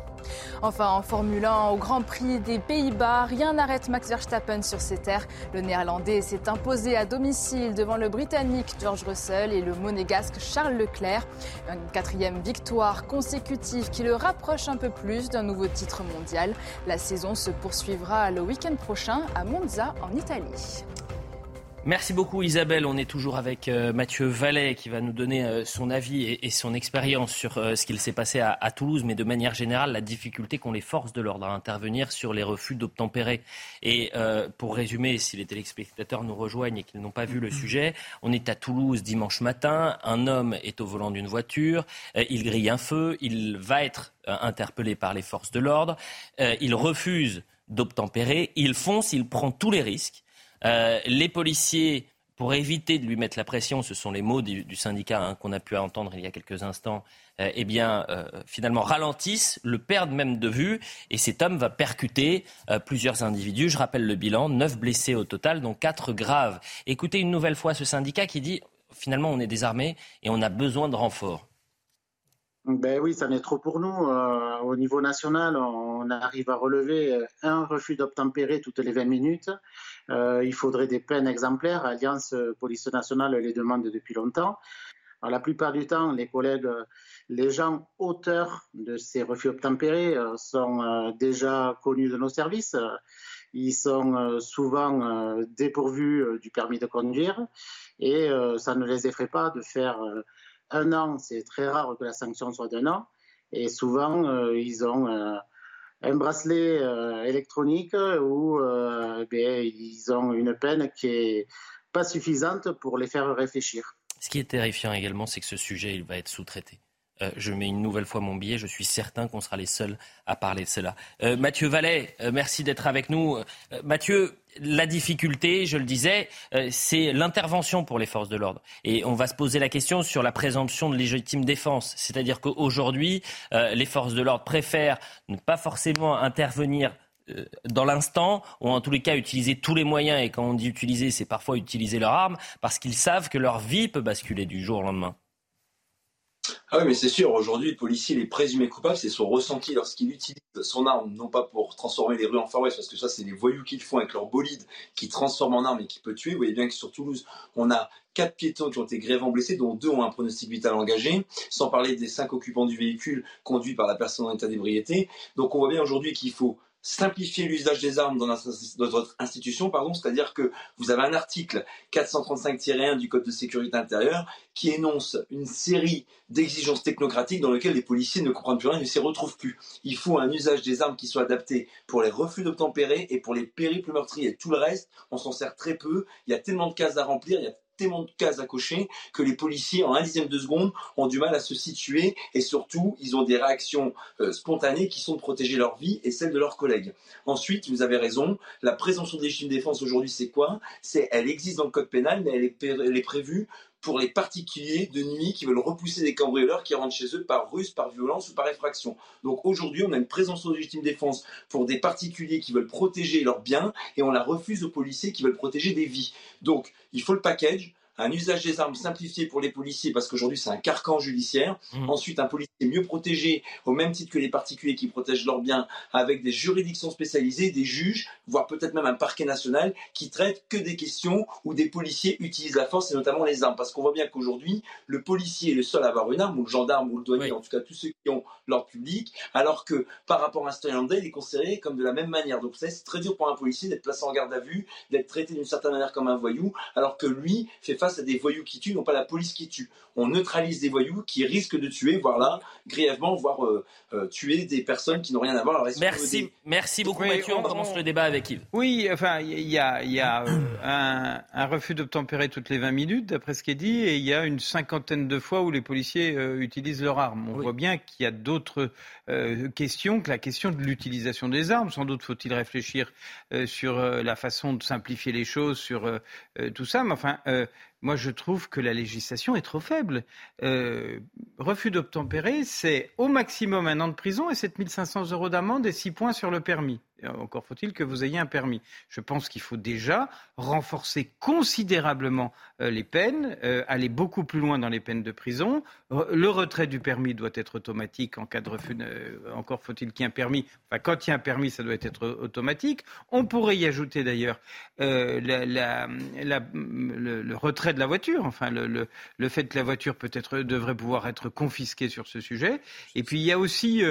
Enfin, en Formule 1, au Grand Prix des Pays-Bas, rien n'arrête Max Verstappen sur ses terres. Le Néerlandais s'est imposé à domicile devant le Britannique George Russell et le Monégasque Charles Leclerc. Une quatrième victoire consécutive qui le rapproche un peu plus d'un nouveau titre mondial. La saison se poursuivra le week-end prochain à Monza en Italie. Merci beaucoup Isabelle. On est toujours avec euh, Mathieu Vallet qui va nous donner euh, son avis et, son expérience sur euh, ce qu'il s'est passé à, Toulouse, mais de manière générale, la difficulté qu'ont les forces de l'ordre à intervenir sur les refus d'obtempérer. Et pour résumer, si les téléspectateurs nous rejoignent et qu'ils n'ont pas vu le sujet, on est à Toulouse dimanche matin. Un homme est au volant d'une voiture. il grille un feu. Il va être interpellé par les forces de l'ordre. il refuse d'obtempérer. Il fonce. Il prend tous les risques. Euh, les policiers, pour éviter de lui mettre la pression, ce sont les mots du, syndicat hein, qu'on a pu entendre il y a quelques instants, euh, eh bien, euh, finalement, ralentissent, le perdent même de vue, et cet homme va percuter plusieurs individus. Je rappelle le bilan, neuf blessés au total, dont quatre graves. Écoutez une nouvelle fois ce syndicat qui dit, finalement, on est désarmé et on a besoin de renforts. Ben oui, ça n'est trop pour nous. au niveau national, on arrive à relever un refus d'obtempérer toutes les 20 minutes. Euh, il faudrait des peines exemplaires. Alliance Police nationale les demande depuis longtemps. la plupart du temps, les collègues, les gens auteurs de ces refus obtempérés euh, sont euh, déjà connus de nos services. ils sont souvent dépourvus du permis de conduire et ça ne les effraie pas de faire un an. C'est très rare que la sanction soit d'un an. Et souvent, ils ont un bracelet électronique où eh ils ont une peine qui est pas suffisante pour les faire réfléchir. Ce qui est terrifiant également, c'est que ce sujet, il va être sous-traité. Euh, je mets une nouvelle fois mon billet. Je suis certain qu'on sera les seuls à parler de cela. Euh, Mathieu Vallet, euh, merci d'être avec nous. Mathieu, la difficulté, je le disais, c'est l'intervention pour les forces de l'ordre. Et on va se poser la question sur la présomption de légitime défense. C'est-à-dire qu'aujourd'hui, les forces de l'ordre préfèrent ne pas forcément intervenir dans l'instant, ou en tous les cas utiliser tous les moyens, et quand on dit utiliser, c'est parfois utiliser leur arme, parce qu'ils savent que leur vie peut basculer du jour au lendemain. Ah oui, mais c'est sûr, aujourd'hui, le policier il est présumé coupable, c'est son ressenti lorsqu'il utilise son arme, non pas pour transformer les rues en forêt, parce que ça, c'est les voyous qui le font avec leur bolide, qui transforment en arme et qui peut tuer. Vous voyez bien que sur Toulouse, on a quatre piétons qui ont été grévement blessés, dont deux ont un pronostic vital engagé, sans parler des cinq occupants du véhicule conduit par la personne en état d'ébriété. Donc on voit bien aujourd'hui qu'il faut simplifier l'usage des armes dans notre institution, pardon, c'est-à-dire que vous avez un article 435-1 du Code de sécurité intérieure qui énonce une série d'exigences technocratiques dans lesquelles les policiers ne comprennent plus rien et ne s'y retrouvent plus. Il faut un usage des armes qui soit adapté pour les refus d'obtempérer et pour les périples meurtriers. Tout le reste, on s'en sert très peu. Il y a tellement de cases à remplir, il y a tellement de cases à cocher que les policiers, en un dixième de seconde, ont du mal à se situer et surtout, ils ont des réactions euh, spontanées qui sont de protéger leur vie et celle de leurs collègues. Ensuite, vous avez raison, la présomption de légitime défense aujourd'hui, c'est quoi? C'est, elle existe dans le code pénal, mais elle est, elle est prévue pour les particuliers de nuit qui veulent repousser des cambrioleurs qui rentrent chez eux par ruse, par violence ou par effraction. Donc aujourd'hui, on a une présence de légitime défense pour des particuliers qui veulent protéger leurs biens et on la refuse aux policiers qui veulent protéger des vies. Donc il faut le package un usage des armes simplifié pour les policiers parce qu'aujourd'hui c'est un carcan judiciaire. Mmh. Ensuite, un policier mieux protégé au même titre que les particuliers qui protègent leurs biens avec des juridictions spécialisées, des juges, voire peut-être même un parquet national qui traite que des questions où des policiers utilisent la force et notamment les armes. Parce qu'on voit bien qu'aujourd'hui, le policier est le seul à avoir une arme, ou le gendarme, ou le douanier, en tout cas tous ceux qui ont l'ordre public, alors que par rapport à un citoyen il est considéré comme de la même manière. Donc c'est très dur pour un policier d'être placé en garde à vue, d'être traité d'une certaine manière comme un voyou, alors que lui fait face à des voyous qui tuent, non pas la police qui tue. On neutralise des voyous qui risquent de tuer, voire là, grièvement, voire euh, euh, tuer des personnes qui n'ont rien à voir. Merci, merci beaucoup Mathieu. On, commence le débat avec Yves. Oui, enfin, il y a, y a euh, un, refus d'obtempérer toutes les 20 minutes, d'après ce qui est dit, et il y a une cinquantaine de fois où les policiers utilisent leur arme. On voit bien qu'il y a d'autres questions que la question de l'utilisation des armes. Sans doute faut-il réfléchir sur la façon de simplifier les choses, sur tout ça, mais enfin moi, je trouve que la législation est trop faible. Euh, refus d'obtempérer, c'est au maximum un an de prison et 7500 euros d'amende et 6 points sur le permis. Encore faut-il que vous ayez un permis. Je pense qu'il faut déjà renforcer considérablement euh, les peines, euh, aller beaucoup plus loin dans les peines de prison. Le retrait du permis doit être automatique en cas de refus. Encore faut-il qu'il y ait un permis. Enfin, quand il y a un permis, ça doit être automatique. On pourrait y ajouter d'ailleurs euh, le, retrait de la voiture. Enfin, le, fait que la voiture peut-être devrait pouvoir être confisquée sur ce sujet. Et puis il y a aussi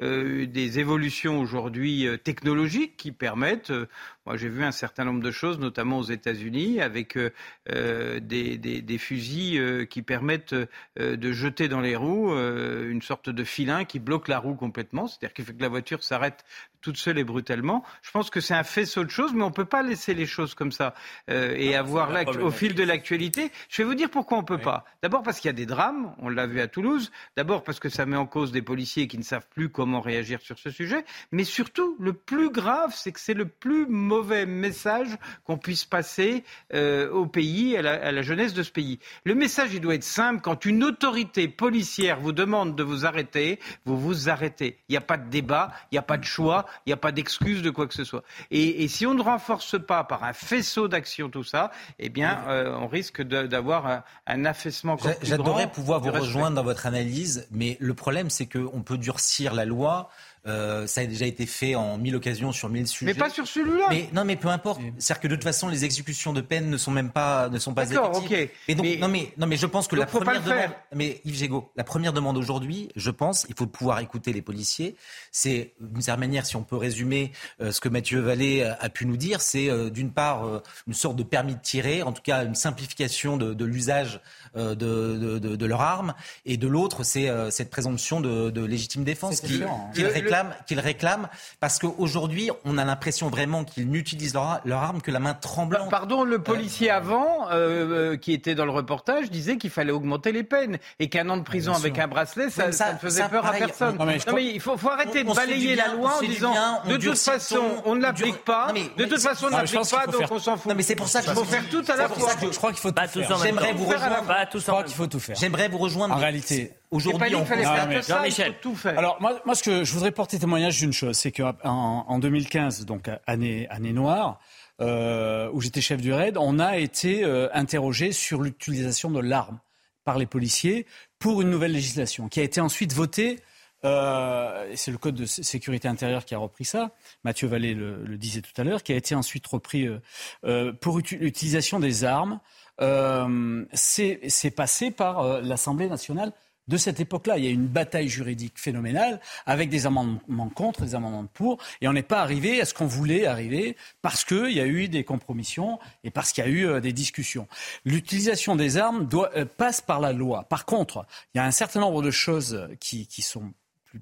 des évolutions aujourd'hui technologiques qui permettent, euh, moi j'ai vu un certain nombre de choses, notamment aux États-Unis, avec euh, euh, des, des, fusils qui permettent de jeter dans les roues une sorte de filin qui bloque la roue complètement, c'est-à-dire qu'il fait que la voiture s'arrête toute seule et brutalement. Je pense que c'est un faisceau de choses, mais on ne peut pas laisser les choses comme ça euh, et avoir au fil de l'actualité. Je vais vous dire pourquoi on ne peut pas. D'abord parce qu'il y a des drames, on l'a vu à Toulouse. D'abord parce que ça met en cause des policiers qui ne savent plus comment réagir sur ce sujet. Mais surtout, le plus grave, c'est que c'est le plus mauvais message qu'on puisse passer euh, au pays, à la, à la jeunesse de ce pays. Le message, il doit être simple. Quand une autorité policière vous demande de vous arrêter, vous vous arrêtez. Il n'y a pas de débat, il n'y a pas de choix il n'y a pas d'excuse de quoi que ce soit. Et, si on ne renforce pas par un faisceau d'action tout ça, eh bien, euh, on risque d'avoir un, affaissement. J'adorerais pouvoir vous rejoindre dans votre analyse, mais le problème, c'est qu'on peut durcir la loi. Euh, ça a déjà été fait en mille occasions sur mille sujets. Mais pas sur celui-là. mais, non, mais peu importe. C'est-à-dire que de toute façon, les exécutions de peine ne sont même pas, ne sont pas D'accord, ok. Et donc, Mais- non, mais, non, mais je pense que la première demande, mais Yves Gégaud, la première demande aujourd'hui, je pense, il faut pouvoir écouter les policiers. C'est, d'une certaine manière, si on peut résumer euh, ce que Mathieu Vallée a, a pu nous dire, c'est euh, d'une part euh, une sorte de permis de tirer, en tout cas une simplification de, de l'usage euh, de, de, de- de leur arme, et de l'autre, c'est euh, cette présomption de, de légitime défense C'est qui- hein. Le- le- réclament, qu'ils réclament, parce qu'aujourd'hui, on a l'impression vraiment qu'ils n'utilisent leur, leur arme que la main tremblante. Pardon, le policier avant, euh, euh, qui était dans le reportage, disait qu'il fallait augmenter les peines et qu'un an de prison avec un bracelet, ça, Mais ça- ça ne faisait ça, peur pareil, à personne. non, mais Non, il faut, faut arrêter On- de balayer bien, la loi en disant bien, de toute façon, ton, on ne l'applique pas, Non, mais- de toute façon, on pense qu'il pas, faut donc on s'en fout. Non, mais c'est pour ça que Il je faut faire tout à la fois. je crois qu'il faut Pas tout faire. J'aimerais vous rejoindre. Qu'il faut. J'aimerais vous rejoindre. En réalité, Aujourd'hui, dit on fallait faire mais- que ça, tout faire. Alors moi, moi ce que je voudrais porter témoignage d'une chose, c'est qu'en en 2015, donc année, année noire, euh, où j'étais chef du raid, on a été euh, interrogé sur l'utilisation de l'arme par les policiers pour une nouvelle législation qui a été ensuite votée. euh, c'est le code de sé- sécurité intérieure qui a repris ça. Mathieu Vallée le, le disait tout à l'heure, qui a été ensuite repris euh, euh, pour l'utilisation des armes. Euh, c'est c'est passé par euh, l'Assemblée nationale de cette époque-là. Il y a une bataille juridique phénoménale avec des amendements contre, des amendements pour, et on n'est pas arrivé à ce qu'on voulait arriver parce qu'il y a eu des compromissions et parce qu'il y a eu euh, des discussions. L'utilisation des armes euh, passe par la loi. Par contre, il y a un certain nombre de choses qui, sont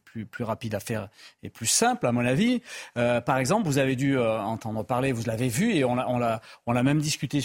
plus, rapides à faire et plus simples, à mon avis. Euh, par exemple, vous avez dû entendre parler, vous l'avez vu, et on l'a, même discuté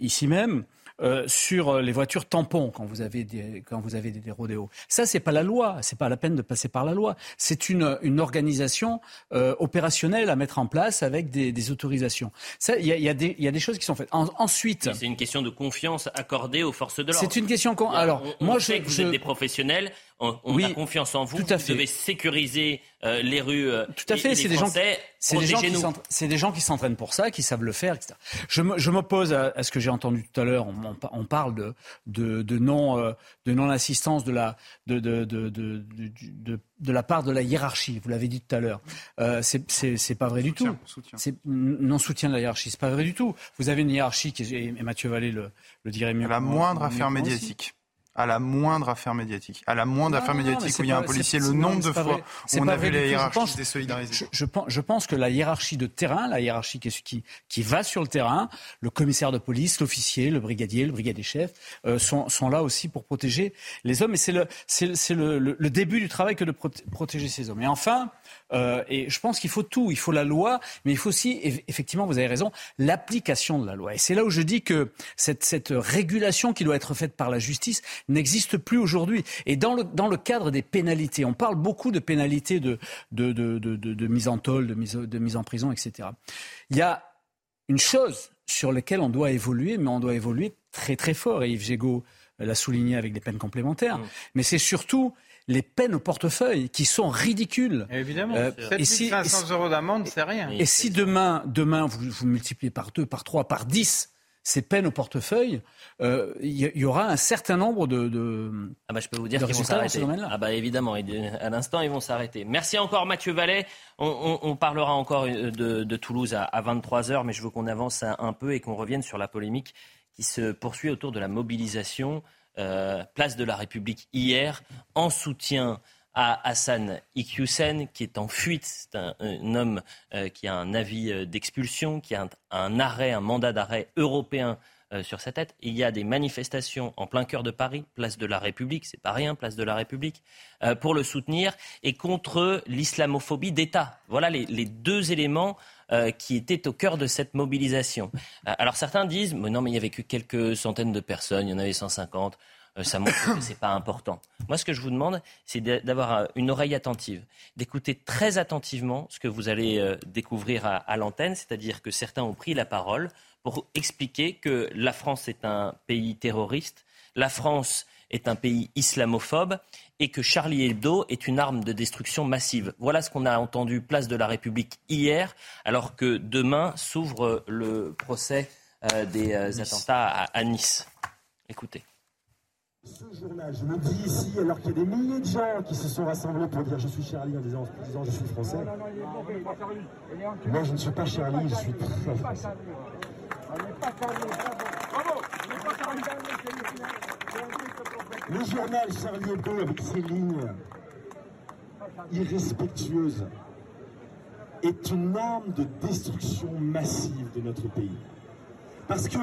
ici même. Euh, sur euh, les voitures tampons quand vous avez des, quand vous avez des, des rodéos. Ça, c'est pas la loi. C'est pas la peine de passer par la loi. C'est une, une organisation euh, opérationnelle à mettre en place avec des, des autorisations. Ça, il y a, y, a y a des choses qui sont faites. En- ensuite, C'est une question de confiance accordée aux forces de l'ordre. c'est une question. Alors, on, on moi, sait je, que vous je- êtes des professionnels. On, on Oui, a confiance en vous. tout à vous fait. devez sécuriser euh, les rues. euh, Tout à et- fait, c'est des gens- Français. C'est des, gens qui c'est des gens qui s'entraînent pour ça, qui savent le faire, etc. Je m'oppose à, à ce que j'ai entendu tout à l'heure. On, on- on parle de, de, de non, euh, de non-assistance de la, de, de, de, de, de, de- de la part de la hiérarchie. Vous l'avez dit tout à l'heure. Euh, c'est- pas vrai du tout. Soutien. C'est non soutien de la hiérarchie. C'est pas vrai du tout. Vous avez une hiérarchie qui est- et Mathieu Vallée le, le dirait mieux. La que moi- moindre affaire médiatique. À la moindre affaire médiatique. À la moindre Non, affaire non, médiatique où il y a un policier, le nombre de fois où on a vu la hiérarchie pense-. Je, je pense, je pense que la hiérarchie de terrain, la hiérarchie qui, qui, qui va sur le terrain, le commissaire de police, l'officier, le brigadier, le brigadier chef, euh, sont, sont là aussi pour protéger les hommes. Et c'est le, c'est, c'est le, le- le début du travail que de proté- protéger ces hommes. Et enfin, euh, et je pense qu'il faut tout. Il faut la loi, mais il faut aussi, eff- effectivement, vous avez raison, l'application de la loi. Et c'est là où je dis que cette, cette régulation qui doit être faite par la justice n'existe plus aujourd'hui. Et dans le, dans le cadre des pénalités, on parle beaucoup de pénalités de, de, de, de, de- de mise en tôle, de mise, de mise en prison, etc. Il y a une chose sur laquelle on doit évoluer, mais on doit évoluer très très fort. Et Yves Gégaud l'a souligné avec des peines complémentaires. Mm. Mais c'est surtout les peines au portefeuille qui sont ridicules. Évidemment. Euh, et 7500 si- euros d'amende, c'est rien. Et si demain, demain vous, vous multipliez par deux, par trois, par dix ces peines au portefeuille, euh, il y, y aura un certain nombre de, de, Ah bah, je peux vous dire qu'ils vont résultats dans ce s'arrêter. domaine-là. Ah bah évidemment, à l'instant ils vont s'arrêter. Merci encore Mathieu Vallet. On, on- on parlera encore euh, de, de Toulouse à, 23h, mais je veux qu'on avance un, un peu et qu'on revienne sur la polémique qui se poursuit autour de la mobilisation euh, place de la République hier en soutien à Hassan Iqiyoussen, qui est en fuite. C'est un, homme euh, qui a un avis euh, d'expulsion, qui a un, arrêt, un mandat d'arrêt européen euh, sur sa tête. Il y a des manifestations en plein cœur de Paris, place de la République, c'est pas rien, place de la République, pour le soutenir et contre l'islamophobie d'État. Voilà les, deux éléments qui étaient au cœur de cette mobilisation. Alors certains disent, mais non, mais il y avait que quelques centaines de personnes, il y en avait 150. Euh, ça montre que c'est pas important. Moi, ce que je vous demande, c'est d'a- d'avoir euh, une oreille attentive, d'écouter très attentivement ce que vous allez euh, découvrir à, à l'antenne, c'est-à-dire que certains ont pris la parole pour expliquer que la France est un pays terroriste, la France est un pays islamophobe et que Charlie Hebdo est une arme de destruction massive. Voilà ce qu'on a entendu place de la République hier, alors que demain s'ouvre le procès des attentats à Nice. Écoutez. Ce journal, je le dis ici, alors qu'il y a des milliers de gens qui se sont rassemblés pour dire je suis Charlie en disant, je suis français. Moi, je ne suis pas Charlie, je suis très français. Le journal Charlie Hebdo, avec ses lignes irrespectueuses, est une arme de destruction massive de notre pays. Parce que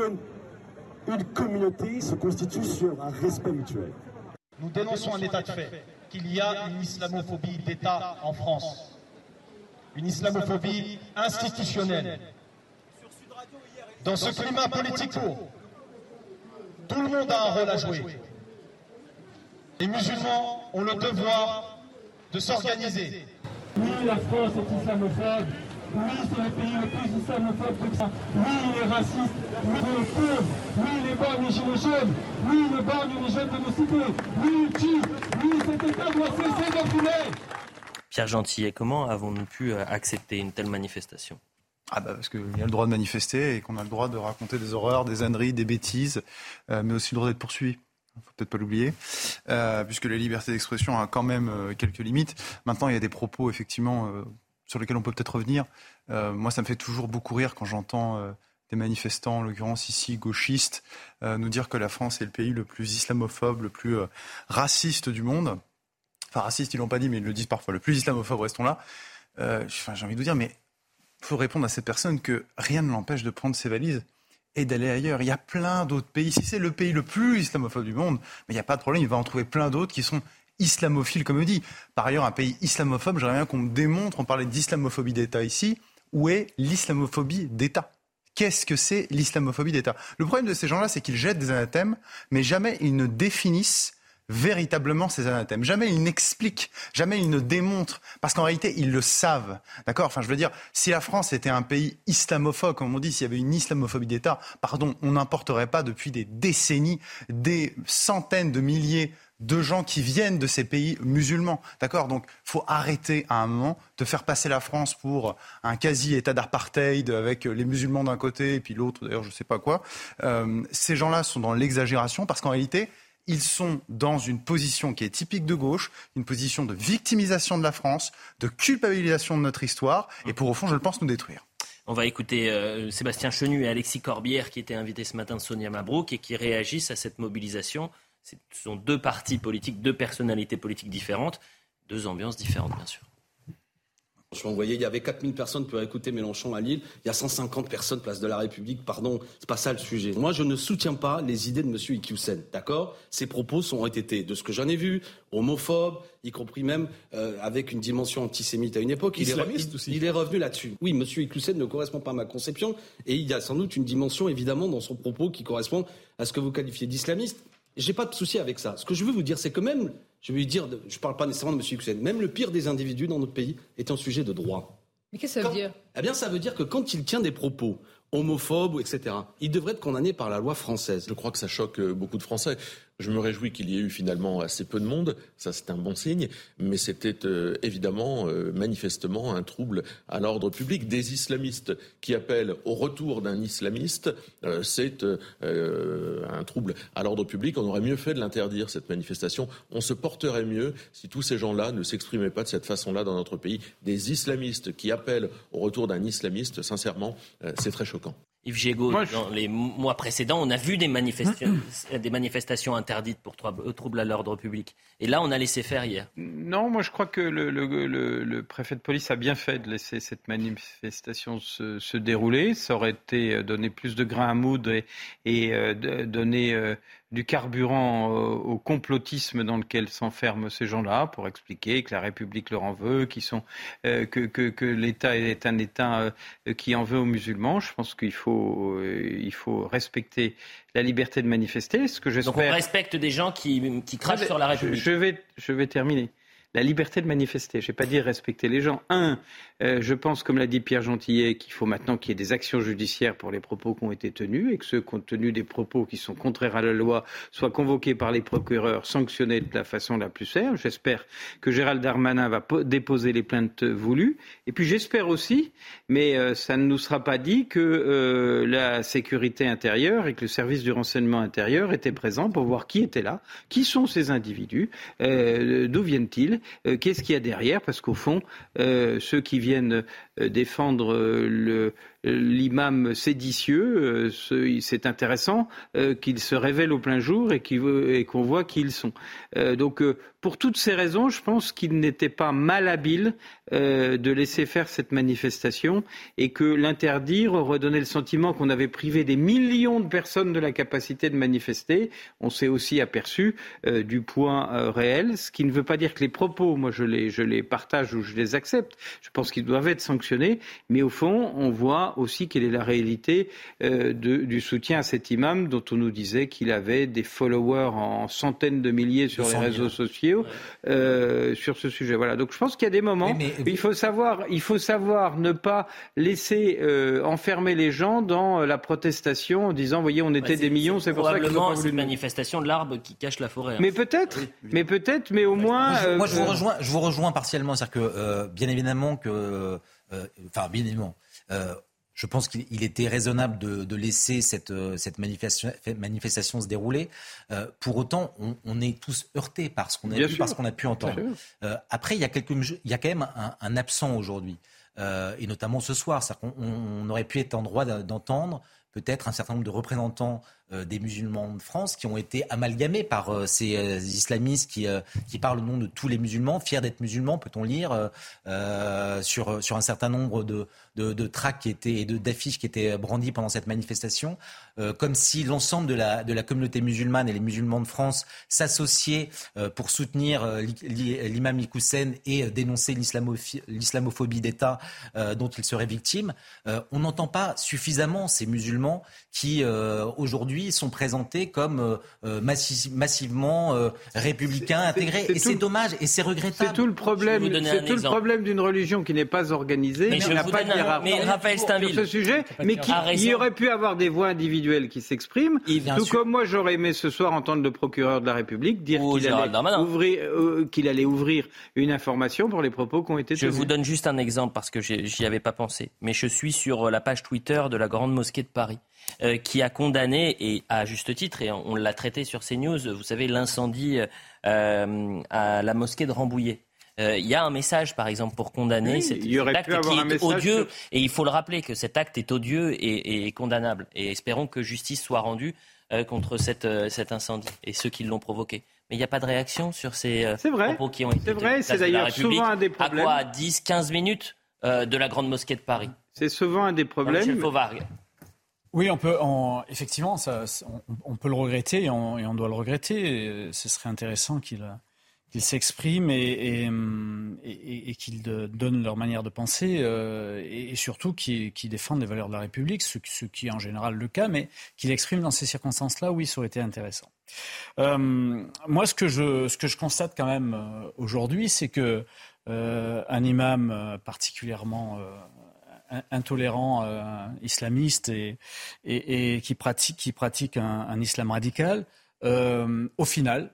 une communauté se constitue sur un respect mutuel. Nous dénonçons un état de fait, qu'il y a une islamophobie d'État en France, une islamophobie institutionnelle. Dans ce climat politique tout le monde a un rôle à jouer. Les musulmans ont le devoir de s'organiser. Oui, la France est islamophobe. Oui, c'est le pays le plus islamophobe de ça. Oui, il est raciste. Oui, il est pauvre. Oui, il est borgne les gilets jaunes. Oui, il est borgne les jeunes de nos cités. Oui, il tue. Oui, cet État doit cesser. Pierre Gentillet, comment avons-nous pu euh, accepter une telle manifestation? Ah bah parce qu'il y a le droit de manifester et qu'on a le droit de raconter des horreurs, des âneries, des bêtises, euh, mais aussi le droit d'être poursuivi. Il faut peut-être pas l'oublier, euh, puisque la liberté d'expression a quand même euh, quelques limites. Maintenant, il y a des propos effectivement euh, sur lesquels on peut peut-être revenir. Euh, moi, ça me fait toujours beaucoup rire quand j'entends euh, des manifestants, en l'occurrence ici gauchistes, nous dire que la France est le pays le plus islamophobe, le plus raciste du monde. Enfin, raciste, ils l'ont pas dit, mais ils le disent parfois. Le plus islamophobe, restons là. J'ai envie de vous dire, mais il faut répondre à ces personnes que rien ne l'empêche de prendre ses valises et d'aller ailleurs. Il y a plein d'autres pays. Si c'est le pays le plus islamophobe du monde, mais il n'y a pas de problème, il va en trouver plein d'autres qui sont islamophiles, comme on dit. Par ailleurs, un pays islamophobe, j'aimerais bien qu'on me démontre, on parlait d'islamophobie d'État ici, où est l'islamophobie d'État? Qu'est-ce que c'est l'islamophobie d'État? Le problème de ces gens-là, c'est qu'ils jettent des anathèmes, mais jamais ils ne définissent véritablement ces anathèmes. Jamais ils n'expliquent, jamais ils ne démontrent, parce qu'en réalité, ils le savent. D'accord? Enfin, je veux dire, si la France était un pays islamophobe, comme on dit, s'il y avait une islamophobie d'État, pardon, on n'importerait pas depuis des décennies des centaines de milliers de gens qui viennent de ces pays musulmans. D'accord? Donc, faut arrêter à un moment de faire passer la France pour un quasi-état d'apartheid avec les musulmans d'un côté et puis l'autre, d'ailleurs, je ne sais pas quoi. Euh, ces gens-là sont dans l'exagération parce qu'en réalité, ils sont dans une position qui est typique de gauche, une position de victimisation de la France, de culpabilisation de notre histoire, et pour au fond, je le pense, nous détruire. On va écouter euh, Sébastien Chenu et Alexis Corbière qui étaient invités ce matin de Sonia Mabrouk et qui réagissent à cette mobilisation. Ce sont deux partis politiques, deux personnalités politiques différentes, deux ambiances différentes bien sûr. Vous voyez, il y avait 4000 personnes pour écouter Mélenchon à Lille. Il y a 150 personnes place de la République. Pardon, c'est pas ça le sujet. Moi, je ne soutiens pas les idées de M. Iqiyoussen. D'accord? Ses propos sont, ont été, de ce que j'en ai vu, homophobes, y compris même euh, avec une dimension antisémite à une époque. Il, est, il, aussi. il est, revenu là-dessus. Oui, M. Iqiyoussen ne correspond pas à ma conception. Et il y a sans doute une dimension, évidemment, dans son propos qui correspond à ce que vous qualifiez d'islamiste. J'ai pas de souci avec ça. Ce que je veux vous dire, c'est que même je veux dire, je ne parle pas nécessairement de M. Hussein, même le pire des individus dans notre pays est un sujet de droit. Mais qu'est-ce que ça veut dire? Eh bien, ça veut dire que quand il tient des propos homophobes, etc., il devrait être condamné par la loi française. Je crois que ça choque euh, beaucoup de Français. Je me réjouis qu'il y ait eu finalement assez peu de monde, ça c'est un bon signe, mais c'était euh, évidemment euh, manifestement un trouble à l'ordre public. Des islamistes qui appellent au retour d'un islamiste, euh, c'est un trouble à l'ordre public. On aurait mieux fait de l'interdire, cette manifestation. On se porterait mieux si tous ces gens-là ne s'exprimaient pas de cette façon-là dans notre pays. Des islamistes qui appellent au retour d'un islamiste, sincèrement, c'est très choquant. Yves Gégaud, dans les mois précédents, on a vu des, [clears throat] des manifestations interdites pour euh, troubles à l'ordre public. Et là, on a laissé faire hier. Non, moi je crois que le, le, le, préfet de police a bien fait de laisser cette manifestation se, se, dérouler. Ça aurait été euh, donner plus de grain à moudre et, et euh, donner euh, du carburant au, complotisme dans lequel s'enferment ces gens-là pour expliquer que la République leur en veut, sont, euh, que, que, que l'État est un État euh, qui en veut aux musulmans. Je pense qu'il faut, euh, il faut respecter la liberté de manifester. Ce que Donc on respecte des gens qui, qui crachent sur la République. Je, vais, je vais terminer. La liberté de manifester. Je n'ai pas dit respecter les gens. Un, euh, je pense, comme l'a dit Pierre Gentillet, qu'il faut maintenant qu'il y ait des actions judiciaires pour les propos qui ont été tenus et que ceux compte tenu des propos qui sont contraires à la loi soient convoqués par les procureurs, sanctionnés de la façon la plus ferme. J'espère que Gérald Darmanin va déposer les plaintes voulues. Et puis j'espère aussi, mais euh, ça ne nous sera pas dit, que euh, la sécurité intérieure et que le service du renseignement intérieur était présent pour voir qui était là, qui sont ces individus, d'où viennent-ils, qu'est-ce qu'il y a derrière, parce qu'au fond, ceux qui viennent défendre le, l'imam séditieux, euh, c'est intéressant euh, qu'ils se révèlent au plein jour et qu'on voit qui ils sont. Euh, donc, pour toutes ces raisons, je pense qu'il n'était pas mal habile de laisser faire cette manifestation et que l'interdire donné le sentiment qu'on avait privé des millions de personnes de la capacité de manifester. On s'est aussi aperçu du point réel, ce qui ne veut pas dire que les propos, moi je les, je les partage ou je les accepte. Je pense qu'ils doivent être sanctionnés, mais au fond, on voit aussi quelle est la réalité euh, du soutien à cet imam dont on nous disait qu'il avait des followers en centaines de milliers sur les réseaux sociaux euh, sur ce sujet. Voilà. Donc je pense qu'il y a des moments où il faut savoir, il faut savoir ne pas laisser euh, enfermer les gens dans la protestation en disant, voyez, on était des millions, c'est pour ça qu'il faut cette manifestation de l'arbre qui cache la forêt. Hein. Mais peut-être, mais peut-être, mais au moins. Moi, je, vous rejoins, je vous rejoins partiellement, c'est-à-dire que bien évidemment que, enfin, bien évidemment je pense qu'il était raisonnable de, laisser cette, euh, cette manifestation, se dérouler. Euh, pour autant, on, est tous heurtés par ce qu'on a vu, parce qu'on a pu entendre. Euh, après, il y, a quelques, il y a quand même un, absent aujourd'hui, et notamment ce soir. Qu'on aurait pu être en droit d'entendre peut-être un certain nombre de représentants euh, des musulmans de France qui ont été amalgamés par euh, ces euh, islamistes qui, qui parlent au nom de tous les musulmans, fiers d'être musulmans, peut-on lire, sur, sur un certain nombre de, de, tracts et d'affiches qui étaient brandis pendant cette manifestation, comme si l'ensemble de la, de la communauté musulmane et les musulmans de France s'associaient pour soutenir l'imam Iqoussen et dénoncer l'islamophobie d'État dont il serait victime. on n'entend pas suffisamment ces musulmans qui, aujourd'hui, sont présentés comme euh, euh, massivement euh, républicains, intégrés. Et c'est dommage et c'est regrettable. C'est tout le problème. C'est tout le problème d'une religion qui n'est pas organisée, mais qui n'a pas de mais Raphaël Steinville, sur ce sujet, mais qui y aurait pu avoir des voix individuelles qui s'expriment. Tout comme moi, j'aurais aimé ce soir entendre le procureur de la République dire qu'il allait, ouvrir, qu'il allait ouvrir une information pour les propos qui ont été tenus. Je vous donne juste un exemple parce que j'y avais pas pensé. Mais je suis sur la page Twitter de la Grande Mosquée de Paris. Euh, qui a condamné, et à juste titre, et on, l'a traité sur CNews, vous savez, l'incendie euh, à la mosquée de Rambouillet. Euh, il y a un message, par exemple, pour condamner cet, acte qui est odieux. Et il faut le rappeler que cet acte est odieux et, condamnable. Et espérons que justice soit rendue contre cette, cet incendie et ceux qui l'ont provoqué. Mais il n'y a pas de réaction sur ces propos qui ont été C'est vrai, c'est d'ailleurs souvent un des problèmes. À quoi 10, 15 minutes de la Grande Mosquée de Paris C'est souvent un des problèmes. Oui, on peut, effectivement, ça, on, peut le regretter et on, doit le regretter. ce serait intéressant qu'ils s'expriment et, et, qu'ils donnent leur manière de penser euh, et, surtout qu'ils défendent les valeurs de la République, ce, qui est en général le cas, mais qu'ils l'expriment dans ces circonstances-là, oui, ça aurait été intéressant. Euh, moi, ce que, je, ce que je constate quand même euh, aujourd'hui, c'est que un imam particulièrement intolérant euh, islamiste et, qui pratique, un, islam radical, euh, au final,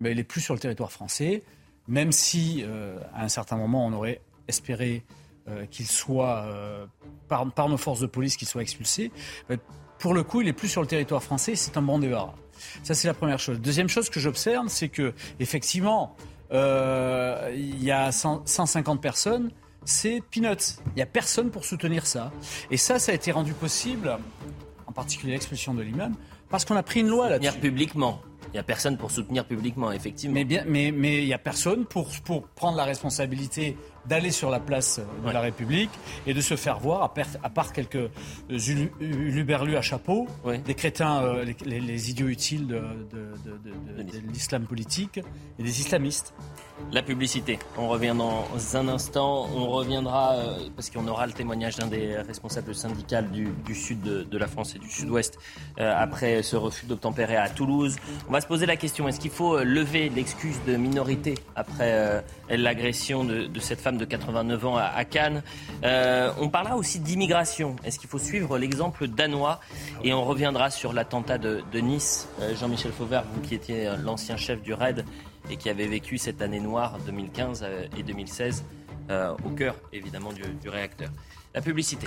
ben, il n'est plus sur le territoire français, même si euh, à un certain moment on aurait espéré qu'il soit, par, par, nos forces de police, qu'il soit expulsé. Ben, pour le coup, il n'est plus sur le territoire français, c'est un bon débarras. Ça, c'est la première chose. Deuxième chose que j'observe, c'est que effectivement, il y a 150 personnes c'est peanuts. Il n'y a personne pour soutenir ça. Et ça, ça a été rendu possible, en particulier l'expulsion de l'imam, parce qu'on a pris une loi là-dessus. publiquement. Il n'y a personne pour soutenir publiquement, effectivement. Mais, bien, mais, mais il n'y a personne pour, pour prendre la responsabilité d'aller sur la place de la République et de se faire voir, à, part quelques luberlus à chapeau, des crétins, euh, les, idiots utiles de, de l'islam politique et des islamistes. La publicité. On revient dans un instant. On reviendra euh, parce qu'on aura le témoignage d'un des responsables syndicaux du, sud de, la France et du sud-ouest euh, après ce refus d'obtempérer à Toulouse. On va se poser la question, est-ce qu'il faut euh, lever l'excuse de minorité après euh, l'agression de, cette femme de 89 ans à, Cannes On parlera aussi d'immigration. Est-ce qu'il faut suivre l'exemple danois? Et on reviendra sur l'attentat de, Nice. Jean-Michel Fauvert, vous qui étiez l'ancien chef du RAID et qui avez vécu cette année noire 2015 et 2016 au cœur évidemment du, du réacteur. La publicité.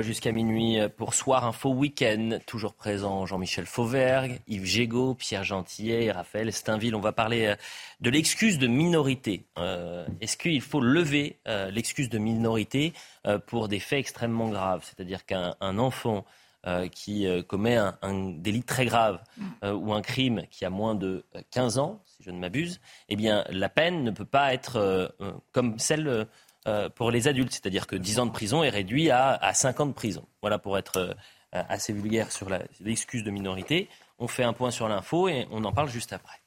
Jusqu'à minuit pour Soir Info Week-end, toujours présent Jean-Michel Fauvergue, Yves Gégaud, Pierre Gentillet, Raphaël Steinville. On va parler euh, de l'excuse de minorité. Euh, est-ce qu'il faut lever euh, l'excuse de minorité pour des faits extrêmement graves? C'est-à-dire qu'un enfant qui commet un, délit très grave ou un crime qui a moins de 15 ans, si je ne m'abuse, eh bien la peine ne peut pas être comme celle euh, pour les adultes, c'est-à-dire que 10 ans de prison est réduit à, à 5 ans de prison. Voilà pour être euh, assez vulgaire sur l'excuse de minorité. On fait un point sur l'info et on en parle juste après.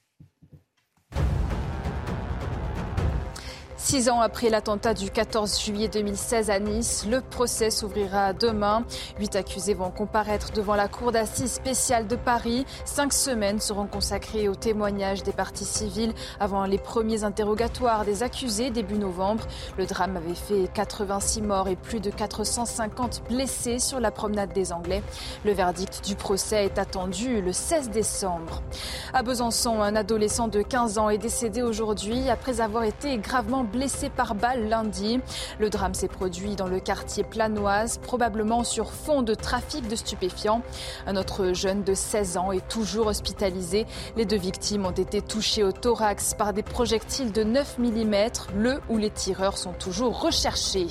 Six ans après l'attentat du 14 juillet 2016 à Nice, le procès s'ouvrira demain. Huit accusés vont comparaître devant la Cour d'assises spéciale de Paris. Cinq semaines seront consacrées au témoignage des parties civiles avant les premiers interrogatoires des accusés début novembre. Le drame avait fait 86 morts et plus de 450 blessés sur la promenade des Anglais. Le verdict du procès est attendu le 16 décembre. À Besançon, un adolescent de 15 ans est décédé aujourd'hui après avoir été gravement blessé par balle lundi. Le drame s'est produit dans le quartier Planoise, probablement sur fond de trafic de stupéfiants. Un autre jeune de 16 ans est toujours hospitalisé. Les deux victimes ont été touchées au thorax par des projectiles de 9 mm. Le ou les tireurs sont toujours recherchés.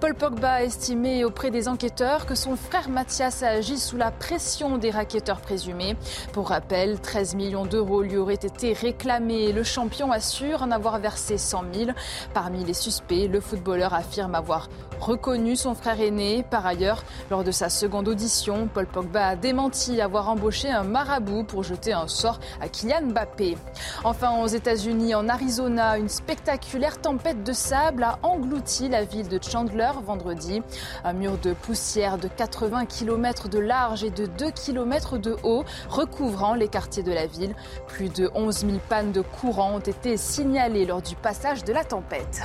Paul Pogba a estimé auprès des enquêteurs que son frère Mathias a agi sous la pression des racketteurs présumés. Pour rappel, 13 millions d'euros lui auraient été réclamés. Le champion assure en avoir versé 100 000. Parmi les suspects, le footballeur affirme avoir reconnu son frère aîné. Par ailleurs, lors de sa seconde audition, Paul Pogba a démenti avoir embauché un marabout pour jeter un sort à Kylian Mbappé. Enfin, aux États-Unis, en Arizona, une spectaculaire tempête de sable a englouti la ville de Chandler vendredi. Un mur de poussière de 80 km de large et de 2 km de haut recouvrant les quartiers de la ville. Plus de 11 000 pannes de courant ont été signalées lors du passage de la tempête.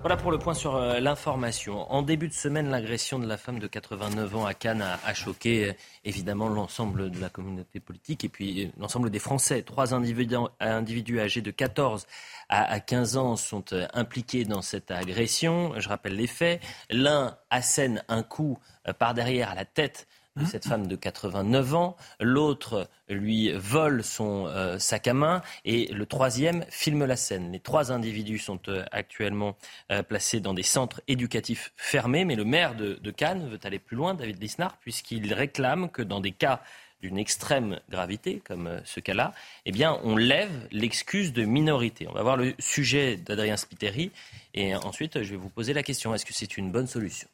Voilà pour le point sur euh, l'information. En début de semaine, l'agression de la femme de 89 ans à Cannes a, choqué euh, évidemment l'ensemble de la communauté politique et puis euh, l'ensemble des Français. Trois individus, individus âgés de 14 à 15 ans sont impliqués dans cette agression. Je rappelle les faits. L'un assène un coup par derrière à la tête de cette femme de 89 ans. L'autre lui vole son euh, sac à main et le troisième filme la scène. Les trois individus sont euh, actuellement euh, placés dans des centres éducatifs fermés, mais le maire de, Cannes veut aller plus loin, David Lisnard, puisqu'il réclame que dans des cas d'une extrême gravité, comme ce cas-là, eh bien, on lève l'excuse de minorité. On va voir le sujet d'Adrien Spiteri et ensuite, je vais vous poser la question est-ce que c'est une bonne solution?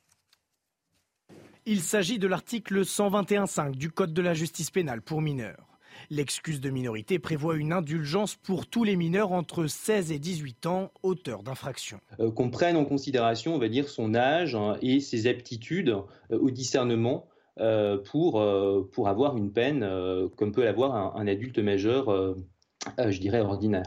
Il s'agit de l'article 121.5 du Code de la justice pénale pour mineurs. L'excuse de minorité prévoit une indulgence pour tous les mineurs entre 16 et 18 ans, auteurs d'infractions. Euh, qu'on prenne en considération, on va dire, son âge hein, et ses aptitudes euh, au discernement euh, pour, pour avoir une peine comme peut l'avoir un, adulte majeur, je dirais, ordinaire.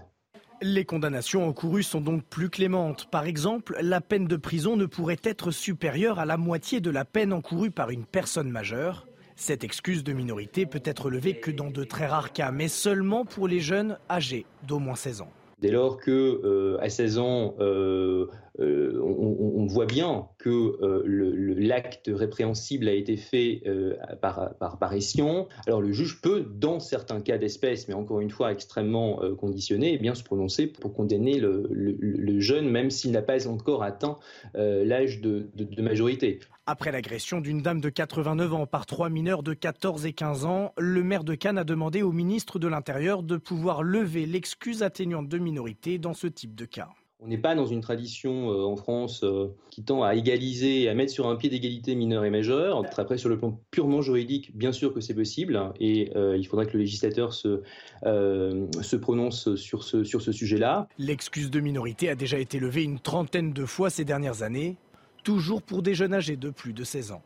Les condamnations encourues sont donc plus clémentes. Par exemple, la peine de prison ne pourrait être supérieure à la moitié de la peine encourue par une personne majeure. Cette excuse de minorité peut être levée que dans de très rares cas, mais seulement pour les jeunes âgés d'au moins 16 ans. Dès lors que euh, à 16 ans, euh, euh, on, voit bien que l'acte répréhensible a été fait par, par, alors le juge peut, dans certains cas d'espèce, mais encore une fois extrêmement conditionné, eh bien se prononcer pour condamner le, jeune, même s'il n'a pas encore atteint l'âge de majorité. Après l'agression d'une dame de 89 ans par trois mineurs de 14 et 15 ans, le maire de Cannes a demandé au ministre de l'Intérieur de pouvoir lever l'excuse atténuante de minorité dans ce type de cas. On n'est pas dans une tradition euh, en France euh, qui tend à égaliser, à mettre sur un pied d'égalité mineurs et majeurs. Après, sur le plan purement juridique, bien sûr que c'est possible, et euh, il faudrait que le législateur se, se prononce sur ce, sur ce sujet-là. L'excuse de minorité a déjà été levée une trentaine de fois ces dernières années. Toujours pour des jeunes âgés de plus de 16 ans.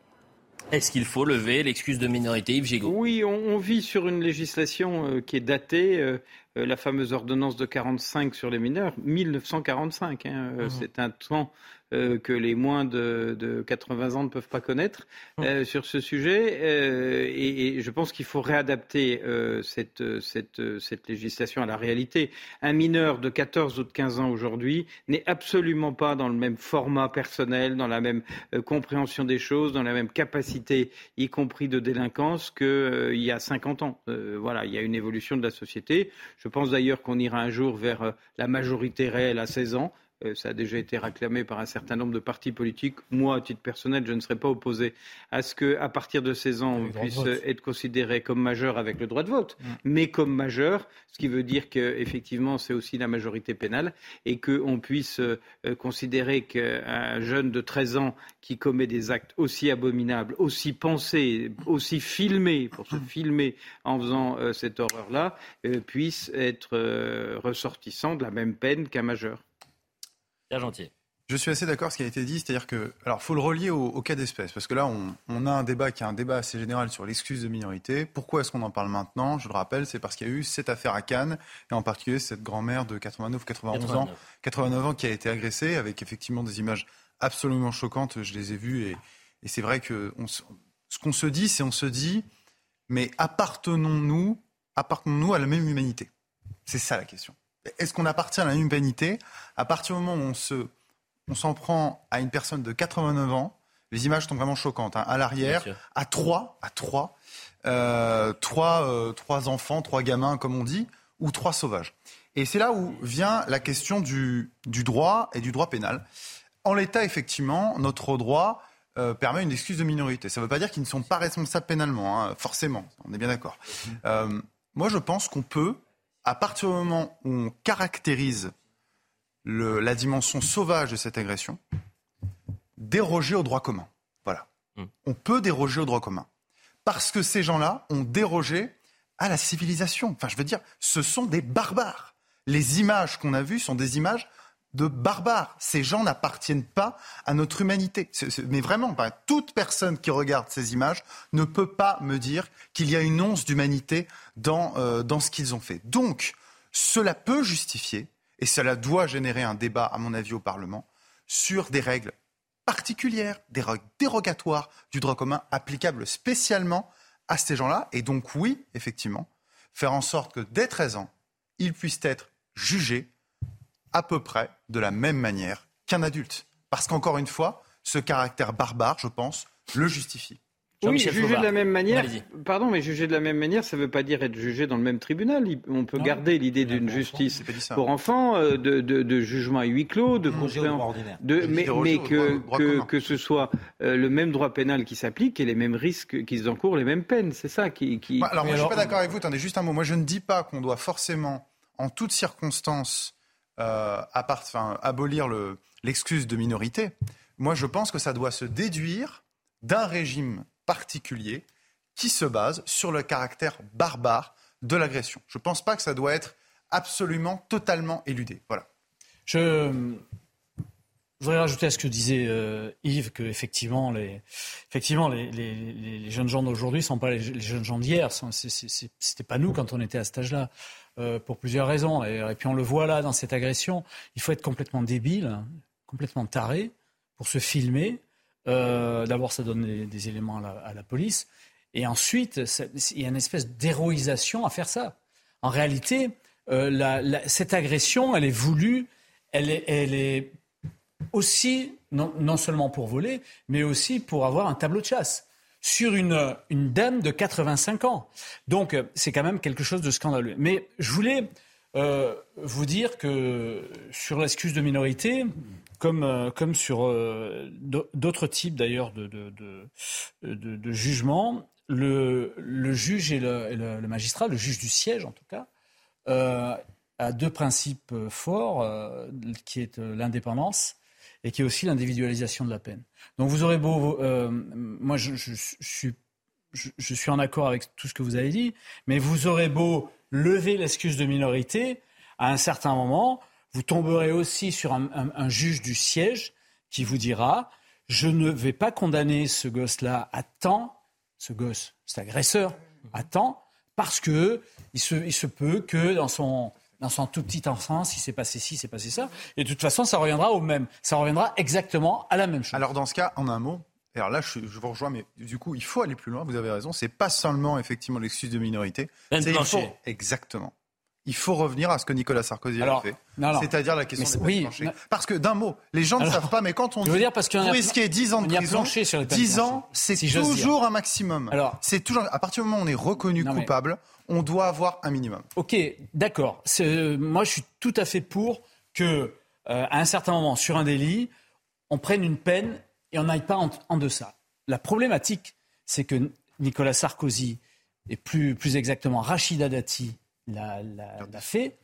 Est-ce qu'il faut lever l'excuse de minorité, Yves Gigot Oui, on, vit sur une législation euh, qui est datée, euh, euh, la fameuse ordonnance de 45 sur les mineurs, 1945. Hein, mmh. C'est un temps euh, que les moins de, 80 ans ne peuvent pas connaître hum. euh, sur ce sujet. Euh, et, je pense qu'il faut réadapter cette, cette, cette, législation à la réalité. Un mineur de 14 ou de 15 ans aujourd'hui n'est absolument pas dans le même format personnel, dans la même compréhension des choses, dans la même capacité, y compris de délinquance, qu'il y a 50 ans. voilà, il y a une évolution de la société. Je pense d'ailleurs qu'on ira un jour vers la majorité réelle à 16 ans. Euh, ça a déjà été réclamé par un certain nombre de partis politiques. Moi, à titre personnel, je ne serais pas opposé à ce qu'à partir de 16 ans, on puisse être considéré comme majeur avec le droit de vote, mm. mais comme majeur, ce qui veut dire qu'effectivement, c'est aussi la majorité pénale, et qu'on puisse euh, considérer qu'un jeune de 13 ans qui commet des actes aussi abominables, aussi pensés, aussi filmés, pour se filmer en faisant euh, cette horreur-là, puisse être ressortissant de la même peine qu'un majeur. Je suis assez d'accord avec ce qui a été dit, c'est-à-dire que, alors, faut le relier au, cas d'espèce, parce que là, on, a un débat qui est un débat assez général sur l'excuse de minorité. Pourquoi est-ce qu'on en parle maintenant? Je le rappelle, c'est parce qu'il y a eu cette affaire à Cannes, et en particulier cette grand-mère de 89 91 ans, 89 ans qui a été agressée, avec effectivement des images absolument choquantes. Je les ai vues, et, c'est vrai que ce qu'on se dit, c'est on se dit, mais appartenons-nous, appartenons-nous à la même humanité? C'est ça la question est-ce qu'on appartient à la humanité? À partir du moment où on se, on s'en prend à une personne de 89 ans, les images sont vraiment choquantes. Hein. À l'arrière, à trois, à trois, euh, trois, euh, trois enfants, trois gamins, comme on dit, ou trois sauvages. Et c'est là où vient la question du, du droit et du droit pénal. En l'état, effectivement, notre droit euh, permet une excuse de minorité. Ça ne veut pas dire qu'ils ne sont pas responsables pénalement, hein, forcément. On est bien d'accord. Euh, moi, je pense qu'on peut à partir du moment où on caractérise la dimension sauvage de cette agression, déroger au droit commun. Voilà. Hmm. On peut déroger au droit commun. Parce que ces gens-là ont dérogé à la civilisation. Enfin, je veux dire, ce sont des barbares. Les images qu'on a vues sont des images de barbares. Ces gens n'appartiennent pas à notre humanité. mais vraiment, toute personne qui regarde ces images ne peut pas me dire qu'il y a une once d'humanité dans, euh, dans ce qu'ils ont fait. Donc, cela peut justifier, et cela doit générer un débat, à mon avis, au Parlement, sur des règles particulières, des règles dérogatoires du droit commun applicables spécialement à ces gens-là. Et donc, oui, effectivement, faire en sorte que dès 13 ans, ils puissent être jugés à peu près de la même manière qu'un adulte. Parce qu'encore une fois, ce caractère barbare, je pense, le justifie. Oui, juger de la même manière. Pardon, mais juger de la même manière, ça ne veut pas dire être jugé dans le même tribunal. On peut garder l'idée d'une justice pour enfants, euh, de, de, jugement à huis clos, de de, mais, mais que, que, que, ce soit euh, le même droit pénal qui s'applique et les mêmes risques qu'ils encourent, les mêmes peines. C'est ça qui. qui... Bah, alors, moi, je suis pas d'accord avec vous. Attendez, juste un mot. Moi, je ne dis pas qu'on doit forcément, en toutes circonstances, euh, à part, abolir l'excuse de minorité, moi je pense que ça doit se déduire d'un régime particulier qui se base sur le caractère barbare de l'agression. Je ne pense pas que ça doit être absolument, totalement éludé. Voilà. Je voudrais rajouter à ce que disait euh, Yves que effectivement les, effectivement, les, jeunes gens d'aujourd'hui ne sont pas les, jeunes gens d'hier. Ce n'était pas nous quand on était à cet âge-là. Euh, pour plusieurs raisons. Et, puis on le voit là dans cette agression. Il faut être complètement débile, complètement taré pour se filmer. Euh, d'abord, ça donne des, éléments à la, police. Et ensuite, il y a une espèce d'héroïsation à faire ça. En réalité, euh, cette agression, elle est voulue, elle est, aussi, non, seulement pour voler, mais aussi pour avoir un tableau de chasse sur une, une dame de 85 ans. Donc c'est quand même quelque chose de scandaleux. Mais je voulais euh, vous dire que sur l'excuse de minorité, comme, euh, comme sur euh, d'autres types d'ailleurs de, de, jugements, le, juge et le, magistrat, le juge du siège en tout cas, a deux principes forts, qui est l'indépendance et qui est aussi l'individualisation de la peine. Donc vous aurez beau, euh, moi je, suis en accord avec tout ce que vous avez dit, mais vous aurez beau lever l'excuse de minorité, à un certain moment, vous tomberez aussi sur un, juge du siège qui vous dira je ne vais pas condamner ce gosse-là à temps, ce gosse, cet agresseur, à temps, parce que il se, il se peut que dans son, dans son tout petit enfance, il s'est passé ci, il s'est passé ça. Et de toute façon, ça reviendra au même. Ça reviendra exactement à la même chose. Alors dans ce cas, en un mot, alors là, je, je, vous rejoins, mais du coup, il faut aller plus loin. Vous avez raison. C'est pas seulement effectivement l'excuse de minorité. Ben C'est il faut exactement. Il faut revenir à ce que Nicolas Sarkozy Alors, a fait, c'est-à-dire la question des oui, planchées. mais- Parce que d'un mot, les gens ne Alors, savent pas, mais quand on dit dire parce vous risquez 10 ans de prison, sur les peines 10 ans, c'est si toujours un maximum. Alors- c'est toujours à partir du moment où on est reconnu Non, mais- coupable, on doit avoir un minimum. Ok, d'accord. Euh, Moi, je suis tout à fait pour que, euh, à un certain moment, sur un délit, on prenne une peine et on n'aille pas en, en deçà. La problématique, c'est que Nicolas Sarkozy, et plus, plus exactement Rachida Dati, l'a, l'a- l'a fait.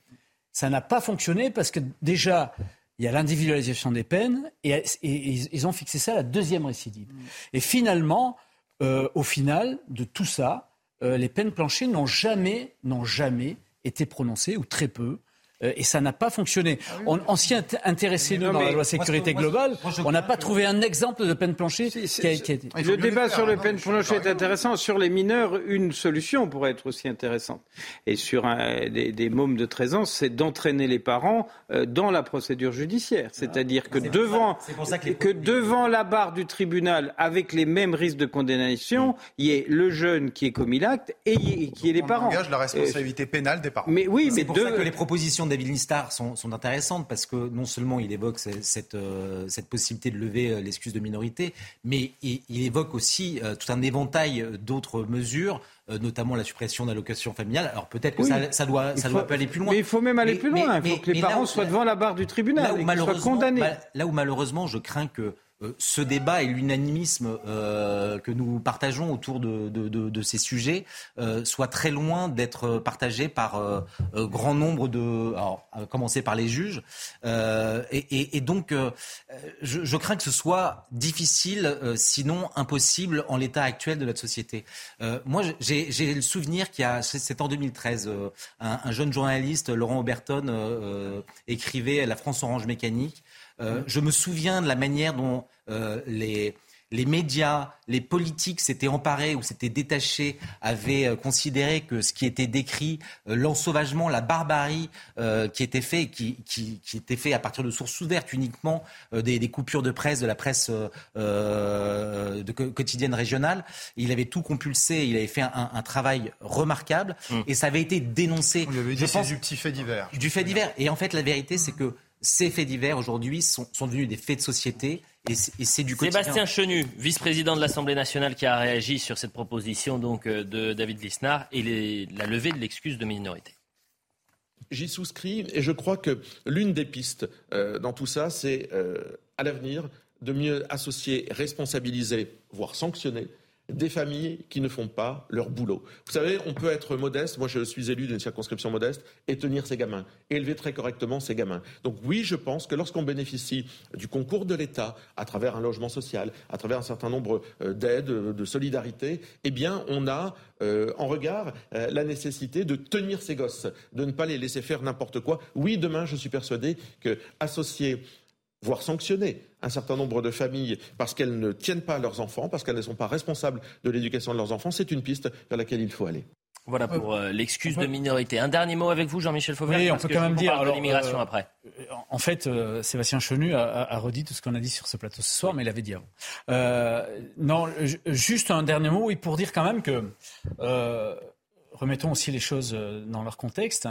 Ça n'a pas fonctionné parce que déjà, il y a l'individualisation des peines et, et- et ils ont fixé ça à la deuxième récidive. Et finalement, euh, au final de tout ça, euh, les peines planchées n'ont jamais, n'ont jamais été prononcées, ou très peu. Euh, et ça n'a pas fonctionné. On, on s'y est intéressé, nous, dans la loi sécurité moi, globale. moi, je on n'a pas trouvé un exemple de peine planchée qui a, qui a été. Le débat sur les peines planchées est intéressant. Sur les mineurs, une solution pourrait être aussi intéressante. Et sur un- des, des mômes de 13 ans, c'est d'entraîner les parents euh, dans la procédure judiciaire. C'est-à-dire que C'est pour devant, c'est pour que devant la barre du tribunal, avec les mêmes risques de condamnation, il y ait le jeune qui ait commis l'acte et qui ait les On parents. engage la responsabilité pénale des parents. mais oui, C'est mais pour deux- ça que les propositions de David Listar sont, sont intéressantes parce que non seulement il évoque cette, euh, cette possibilité de lever euh, l'excuse de minorité, mais il, il évoque aussi euh, tout un éventail d'autres mesures, notamment la suppression de l'allocation familiale. Alors peut-être que Oui. ça, ça doit, ça faut- doit aller plus loin. Mais il faut même aller Mais- plus loin. il faut mais- que les parents où- soient devant la barre du tribunal Là où, et qu'ils soient malheureusement, condamnés. là où malheureusement je crains que ce débat et l'unanimisme euh, que nous partageons autour de, de- de- de ces sujets euh, soient très loin d'être partagés par euh, euh, grand nombre de, alors, à commencer par les juges, Euh, et, et- et donc euh, je, je crains que ce soit difficile, euh, sinon impossible, en l'état actuel de notre société. Euh, moi, j'ai le souvenir qu'il y a, c'est en 2013, euh, un, un jeune journaliste, Laurent Oberton, euh, euh, écrivait La France Orange Mécanique. Euh, je me souviens de la manière dont euh, les, les médias, les politiques s'étaient emparés ou s'étaient détachés, avaient euh, considéré que ce qui était décrit, euh, l'ensauvagement, la barbarie euh, qui était fait, qui, qui, qui était fait à partir de sources ouvertes uniquement, euh, des, des coupures de presse, de la presse de quotidienne régionale. Il avait tout compulsé, il avait fait un, un travail remarquable et ça avait été dénoncé. On lui avait Je dit c'est pense- du petit fait divers. du fait divers. Et en fait, la vérité, c'est que ces faits divers, aujourd'hui, sont, sont devenus des faits de société et c'est et c'est du quotidien. Sébastien Chenu, vice-président de l'Assemblée nationale, qui a réagi sur cette proposition donc, euh, de David Lisnard et les- la levée de l'excuse de minorité. J'y souscris et je crois que l'une des pistes euh, dans tout ça, c'est euh, à l'avenir de mieux associer, responsabiliser, voire sanctionner des familles qui ne font pas leur boulot. Vous savez, on peut être modeste, moi je suis élu d'une circonscription modeste, et tenir ses gamins, élever très correctement ses gamins. Donc oui, je pense que lorsqu'on bénéficie du concours de l'État à travers un logement social, à travers un certain nombre euh, d'aides, euh, de solidarité, eh bien on a euh, en regard la nécessité de tenir ses gosses, de ne pas les laisser faire n'importe quoi. Oui, demain, je suis persuadé que associer voire sanctionner un certain nombre de familles parce qu'elles ne tiennent pas à leurs enfants, parce qu'elles ne sont pas responsables de l'éducation de leurs enfants, c'est une piste vers laquelle il faut aller. Voilà pour euh, l'excuse de minorité. Un dernier mot avec vous, Jean-Michel Fauvert. Oui, on parce peut que quand même dire. alors, l'immigration euh, après. En fait, euh, Sébastien Chenu a, a- a redit tout ce qu'on a dit sur ce plateau ce soir, mais il l'avait dit avant. Euh, non, ju- juste un dernier mot, oui, pour dire quand même que euh, remettons aussi les choses dans leur contexte.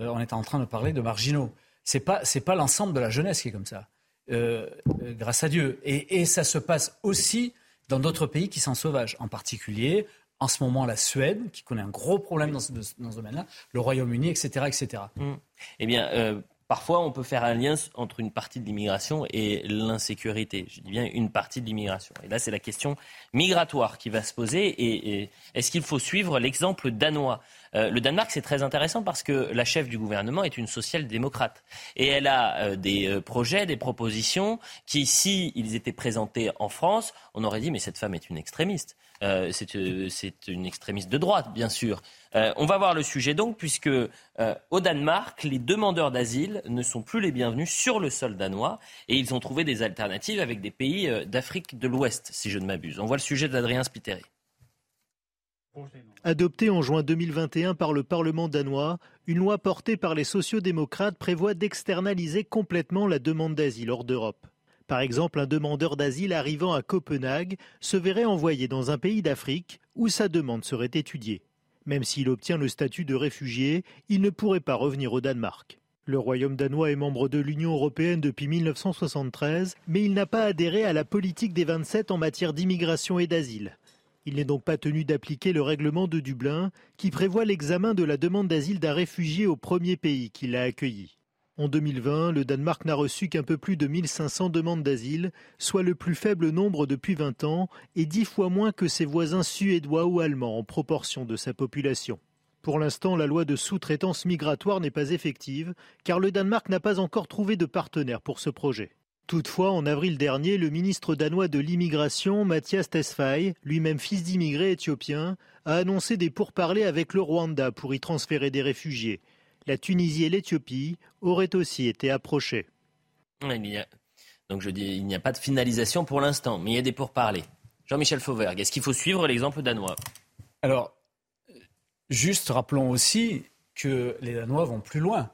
Euh, on est en train de parler de marginaux. C'est pas c'est pas l'ensemble de la jeunesse qui est comme ça. Euh, euh, grâce à Dieu. Et, ça se passe aussi dans d'autres pays qui sont sauvages, en particulier en ce moment la Suède, qui connaît un gros problème dans ce, domaine-là, le Royaume-Uni, etc., etc. Eh bien, euh, parfois, on peut faire un lien entre une partie de l'immigration et l'insécurité. Je dis bien une partie de l'immigration. Et là, c'est la question migratoire qui va se poser. Et, est-ce qu'il faut suivre l'exemple danois? Euh, Le Danemark, c'est très intéressant parce que la chef du gouvernement est une social-démocrate. Et elle a euh, des euh, projets, des propositions qui, si ils étaient présentés en France, on aurait dit, mais cette femme est une extrémiste. c'est une extrémiste de droite, bien sûr. On va voir le sujet donc, puisque au Danemark, les demandeurs d'asile ne sont plus les bienvenus sur le sol danois et ils ont trouvé des alternatives avec des pays d'Afrique de l'Ouest, si je ne m'abuse. On voit le sujet d'Adrien Spiteri. Adoptée en juin 2021 par le Parlement danois, une loi portée par les sociodémocrates prévoit d'externaliser complètement la demande d'asile hors d'Europe. Par exemple, un demandeur d'asile arrivant à Copenhague se verrait envoyé dans un pays d'Afrique où sa demande serait étudiée. Même s'il obtient le statut de réfugié, il ne pourrait pas revenir au Danemark. Le Royaume danois est membre de l'Union européenne depuis 1973, mais il n'a pas adhéré à la politique des 27 en matière d'immigration et d'asile. Il n'est donc pas tenu d'appliquer le règlement de Dublin qui prévoit l'examen de la demande d'asile d'un réfugié au premier pays qui l'a accueilli. En 2020, le Danemark n'a reçu qu'un peu plus de 1500 demandes d'asile, soit le plus faible nombre depuis 20 ans et dix fois moins que ses voisins suédois ou allemands en proportion de sa population. Pour l'instant, la loi de sous-traitance migratoire n'est pas effective car le Danemark n'a pas encore trouvé de partenaire pour ce projet. Toutefois, en avril dernier, le ministre danois de l'immigration, Mathias Tesfaye, lui-même fils d'immigrés éthiopiens, a annoncé des pourparlers avec le Rwanda pour y transférer des réfugiés. La Tunisie et l'Éthiopie auraient aussi été approchées. Donc je dis, il n'y a pas de finalisation pour l'instant, mais il y a des pourparlers. Jean-Michel Fauvergue, est-ce qu'il faut suivre l'exemple danois? Alors, juste rappelons aussi que les Danois vont plus loin.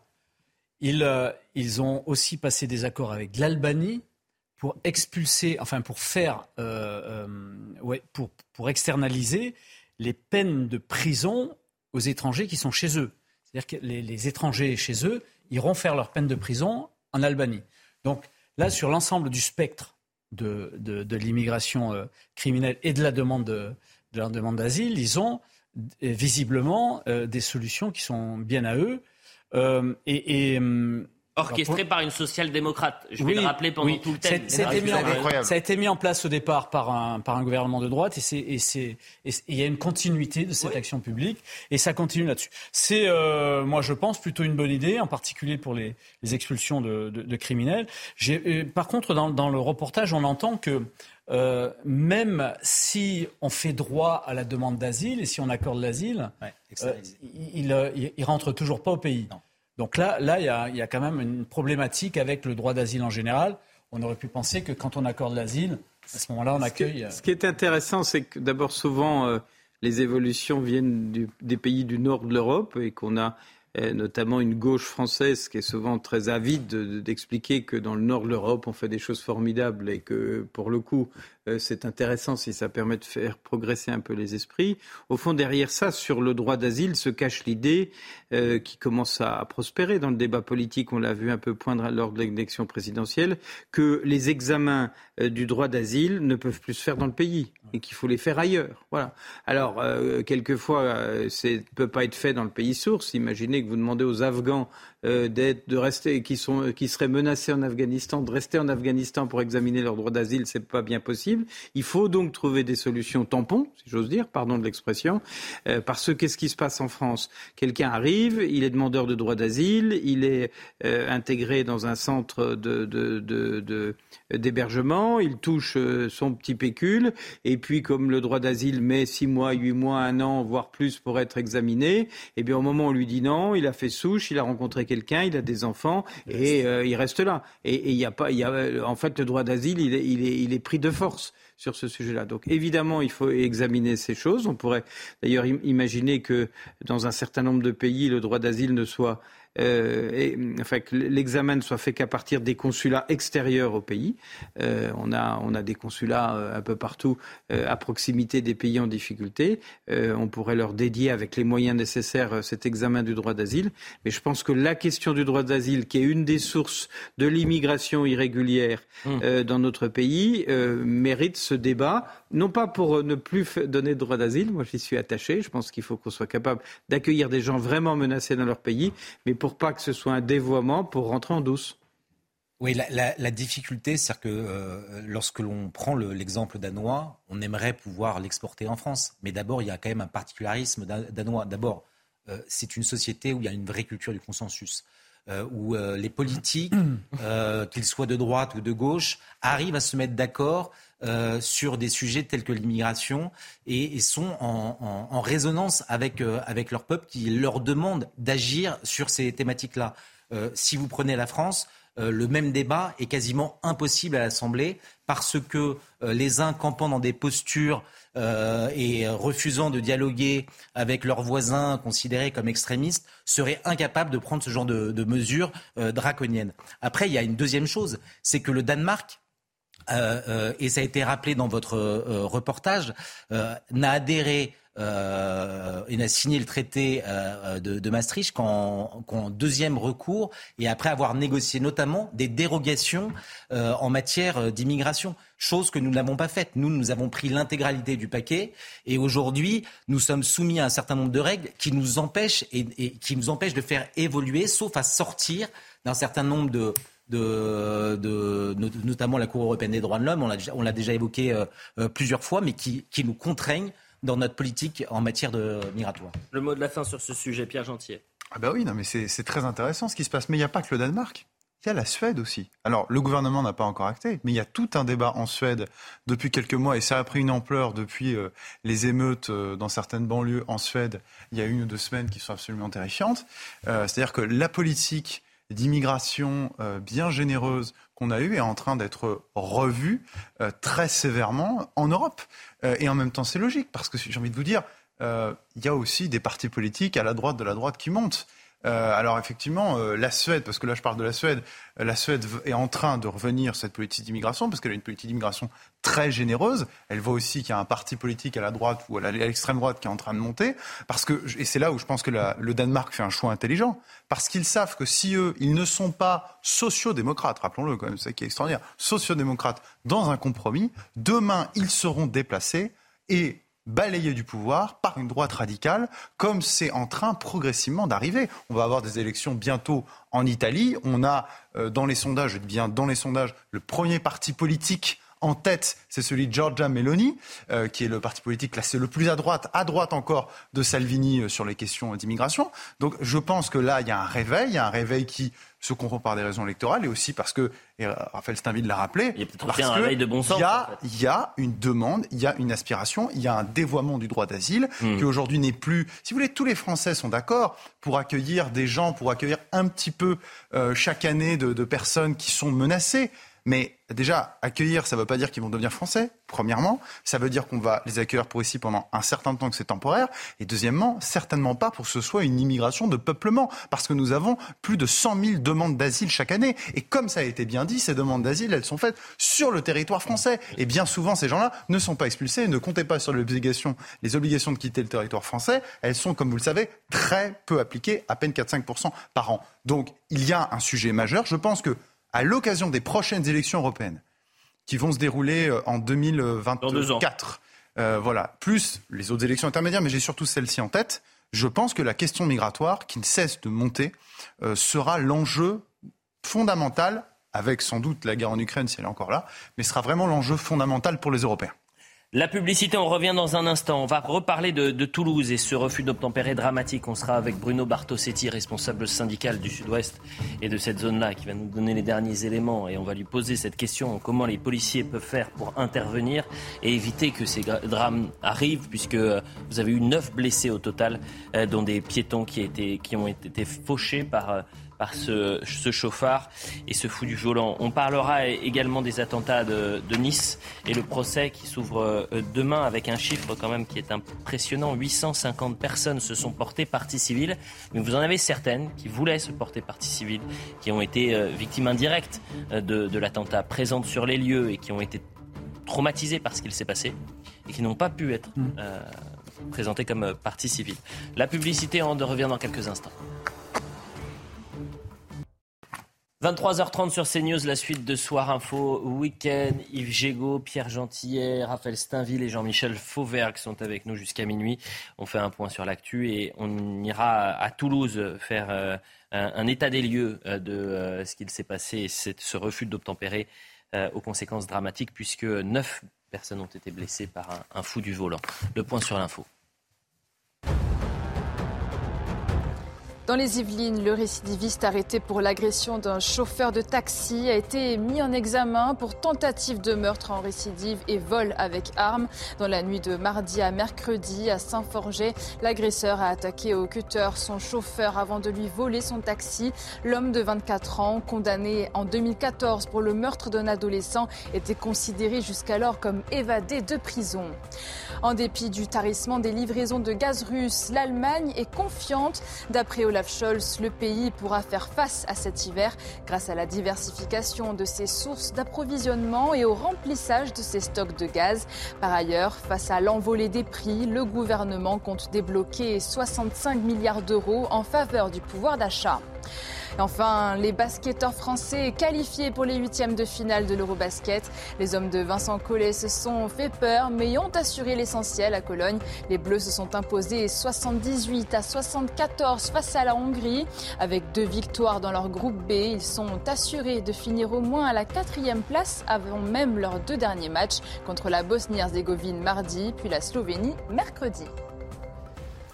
Euh, ils, ont aussi passé des accords avec l'Albanie pour expulser, enfin pour faire, euh, euh, ouais, pour, pour externaliser les peines de prison aux étrangers qui sont chez eux. C'est-à-dire que les, étrangers chez eux iront faire leur peine de prison en Albanie. Donc là, sur l'ensemble du spectre de, l'immigration criminelle et de la demande d'asile, ils ont visiblement des solutions qui sont bien à eux. Euh, euh, Orchestré par une social-démocrate. Je vais le rappeler pendant tout le thème. Ça, a été mis en place au départ par un, par un gouvernement de droite et il y a une continuité de cette action publique et ça continue là-dessus. C'est, euh, moi je pense, plutôt une bonne idée, en particulier pour les, les expulsions de, de, de criminels. par contre, dans, dans, le reportage, on entend que euh, même si on fait droit à la demande d'asile et si on accorde l'asile, euh, il, ne rentre toujours pas au pays. Donc là, là, il y, a, quand même une problématique avec le droit d'asile en général. On aurait pu penser que quand on accorde l'asile, à ce moment-là, on accueille. Ce, qui est intéressant, c'est que d'abord souvent euh, les évolutions viennent des pays du nord de l'Europe et qu'on a notamment une gauche française qui est souvent très avide d'expliquer que dans le nord de l'Europe, on fait des choses formidables et que, pour le coup, euh, c'est intéressant si ça permet de faire progresser un peu les esprits. Au fond, derrière ça, sur le droit d'asile, se cache l'idée euh, qui commence à prospérer dans le débat politique, on l'a vu un peu poindre lors de l'élection présidentielle, que les examens euh, du droit d'asile ne peuvent plus se faire dans le pays et qu'il faut les faire ailleurs. Voilà. Alors, quelquefois, ça ne peut pas être fait dans le pays source. Imaginez que vous demandez aux Afghans euh, de rester, qui, sont, qui seraient menacés en Afghanistan, de rester en Afghanistan pour examiner leur droit d'asile, c'est pas bien possible. Il faut donc trouver des solutions tampons, si j'ose dire, pardon de l'expression, euh, parce que qu'est-ce qui se passe en France? Quelqu'un arrive, il est demandeur de droit d'asile, il est euh, intégré dans un centre de, de, de, d'hébergement, il touche son petit pécule, et puis comme le droit d'asile met six mois, huit mois, un an, voire plus pour être examiné, et eh bien au moment où on lui dit non, il a fait souche, il a rencontré quelqu'un il a des enfants et euh, il reste là. Et il y a pas, y a, en fait, le droit d'asile, il est, il, est, il est pris de force sur ce sujet-là. Donc évidemment, il faut examiner ces choses. On pourrait d'ailleurs imaginer que dans un certain nombre de pays, le droit d'asile ne soit euh, et, enfin, que l'examen ne soit fait qu'à partir des consulats extérieurs au pays. Euh, on, a, on a des consulats euh, un peu partout à proximité des pays en difficulté. on pourrait leur dédier avec les moyens nécessaires cet examen du droit d'asile. Mais je pense que la question du droit d'asile, qui est une des sources de l'immigration irrégulière mmh. dans notre pays, mérite ce débat non pas pour ne plus donner de droit d'asile, moi j'y suis attaché, je pense qu'il faut qu'on soit capable d'accueillir des gens vraiment menacés dans leur pays, mais pour pour pas que ce soit un dévoiement pour rentrer en douce. Oui, la, difficulté, c'est que euh, lorsque l'on prend l'exemple danois, on aimerait pouvoir l'exporter en France. Mais d'abord, il y a quand même un particularisme danois. D'abord, euh, c'est une société où il y a une vraie culture du consensus. Euh, où les politiques, qu'ils soient de droite ou de gauche, arrivent à se mettre d'accord euh, sur des sujets tels que l'immigration et, sont en, résonance avec, euh, avec leur peuple qui leur demande d'agir sur ces thématiques-là. si vous prenez la France, le même débat est quasiment impossible à l'Assemblée parce que les uns campant dans des postures euh, et refusant de dialoguer avec leurs voisins considérés comme extrémistes seraient incapables de prendre ce genre de, mesures euh, draconiennes. Après, il y a une deuxième chose, c'est que le Danemark euh, et ça a été rappelé dans votre reportage, n'a adhéré euh, il a signé le traité euh, de, Maastricht qu'en deuxième recours et après avoir négocié notamment des dérogations euh, en matière d'immigration, chose que nous n'avons pas faite. Nous, nous avons pris l'intégralité du paquet et aujourd'hui, nous sommes soumis à un certain nombre de règles qui nous empêchent et, qui nous empêchent de faire évoluer, sauf à sortir d'un certain nombre de, de, notamment la Cour européenne des droits de l'homme, on l'a déjà, évoqué euh, plusieurs fois, mais qui, qui nous contraignent dans notre politique en matière de migratoire. Le mot de la fin sur ce sujet, Pierre Gentier. Ah bah oui, non, mais c'est très intéressant ce qui se passe. Mais il n'y a pas que le Danemark. Il y a la Suède aussi. Alors, le gouvernement n'a pas encore acté, mais il y a tout un débat en Suède depuis quelques mois, et ça a pris une ampleur depuis euh, les émeutes euh, dans certaines banlieues en Suède, il y a une ou deux semaines qui sont absolument terrifiantes. Euh, c'est-à-dire que la politique d'immigration bien généreuse qu'on a eue est en train d'être revue très sévèrement en Europe. Euh, et en même temps, c'est logique, parce que j'ai envie de vous dire, euh, il y a aussi des partis politiques à la droite de la droite qui montent. Euh, alors effectivement, la Suède, parce que là je parle de la Suède, la Suède est en train de revenir sur cette politique d'immigration, parce qu'elle a une politique d'immigration très généreuse. Elle voit aussi qu'il y a un parti politique à la droite ou à l'extrême droite qui est en train de monter, parce que et c'est là où je pense que le Danemark fait un choix intelligent, parce qu'ils savent que si eux, ils ne sont pas sociodémocrates, rappelons-le quand même, c'est ça qui est extraordinaire, sociodémocrates dans un compromis, demain ils seront déplacés et balayé du pouvoir par une droite radicale, comme c'est en train progressivement d'arriver. On va avoir des élections bientôt en Italie. On a euh, dans les sondages, je dis bien dans les sondages, le premier parti politique en tête, c'est celui de Giorgia Meloni, euh, qui est le parti politique classé le plus à droite, à droite encore de Salvini euh, sur les questions d'immigration. Donc je pense que là, il y a un réveil, il y a un réveil qui se comprend par des raisons électorales et aussi parce que, et Raphaël Steinville l'a rappelé, il y a peut-être un réveil de bon sens. Il y, a, une demande, il y a une aspiration, il y a un dévoiement du droit d'asile hmm. qui aujourd'hui n'est plus. Si vous voulez, tous les Français sont d'accord pour accueillir des gens, pour accueillir un petit peu euh, chaque année de, de personnes qui sont menacées. Mais déjà, accueillir, ça ne veut pas dire qu'ils vont devenir français, premièrement. Ça veut dire qu'on va les accueillir pour ici pendant un certain temps, que c'est temporaire. Et deuxièmement, certainement pas pour que ce soit une immigration de peuplement, parce que nous avons plus de 100 000 demandes d'asile chaque année. Et comme ça a été bien dit, ces demandes d'asile, elles sont faites sur le territoire français. Et bien souvent, ces gens-là ne sont pas expulsés, ne comptez pas sur les obligations, les obligations de quitter le territoire français. Elles sont, comme vous le savez, très peu appliquées, à peine 4-5% par an. Donc, il y a un sujet majeur. Je pense que à l'occasion des prochaines élections européennes qui vont se dérouler euh, en 2024, euh, voilà, plus les autres élections intermédiaires, mais j'ai surtout celle-ci en tête, je pense que la question migratoire, qui ne cesse de monter, euh, sera l'enjeu fondamental, avec sans doute la guerre en Ukraine si elle est encore là, mais sera vraiment l'enjeu fondamental pour les Européens. La publicité, on revient dans un instant. On va reparler de, Toulouse et ce refus d'obtempérer dramatique. On sera avec Bruno Bartosetti, responsable syndical du Sud-Ouest et de cette zone-là, qui va nous donner les derniers éléments. Et on va lui poser cette question comment les policiers peuvent faire pour intervenir et éviter que ces drames arrivent, puisque vous avez eu neuf blessés au total, euh, dont des piétons qui, qui ont été fauchés par euh, par ce, chauffard et ce fou du volant. On parlera également des attentats de, Nice et le procès qui s'ouvre euh, demain avec un chiffre quand même qui est impressionnant. 850 personnes se sont portées partie civile, mais vous en avez certaines qui voulaient se porter partie civile, qui ont été euh, victimes indirectes euh, de, l'attentat, présentes sur les lieux et qui ont été traumatisées par ce qu'il s'est passé et qui n'ont pas pu être mmh. présentées comme partie civile. La publicité en revient dans quelques instants. 23h30 sur CNews, la suite de Soir Info Week-end. Yves Gégaud, Pierre Gentillet, Raphaël Steinville et Jean-Michel Fauvergue sont avec nous jusqu'à minuit. On fait un point sur l'actu et on ira à Toulouse faire euh, un, état des lieux euh, de euh, ce qu'il s'est passé, ce refus d'obtempérer aux conséquences dramatiques puisque neuf personnes ont été blessées par un fou du volant. Le point sur l'info. Dans les Yvelines, le récidiviste arrêté pour l'agression d'un chauffeur de taxi a été mis en examen pour tentative de meurtre en récidive et vol avec arme. Dans la nuit de mardi à mercredi à Saint-Forget, l'agresseur a attaqué au cutter son chauffeur avant de lui voler son taxi. L'homme de 24 ans, condamné en 2014 pour le meurtre d'un adolescent, était considéré jusqu'alors comme évadé de prison. En dépit du tarissement des livraisons de gaz russe, l'Allemagne est confiante. D'après Le pays pourra faire face à cet hiver grâce à la diversification de ses sources d'approvisionnement et au remplissage de ses stocks de gaz. Par ailleurs, face à l'envolée des prix, le gouvernement compte débloquer 65 milliards d'euros en faveur du pouvoir d'achat. Enfin, les basketteurs français qualifiés pour les huitièmes de finale de l'Eurobasket. Les hommes de Vincent Collet se sont fait peur, mais ont assuré l'essentiel à Cologne. Les Bleus se sont imposés 78 à 74 face à la Hongrie. Avec deux victoires dans leur groupe B, ils sont assurés de finir au moins à la quatrième place avant même leurs deux derniers matchs contre la Bosnie-Herzégovine mardi, puis la Slovénie mercredi.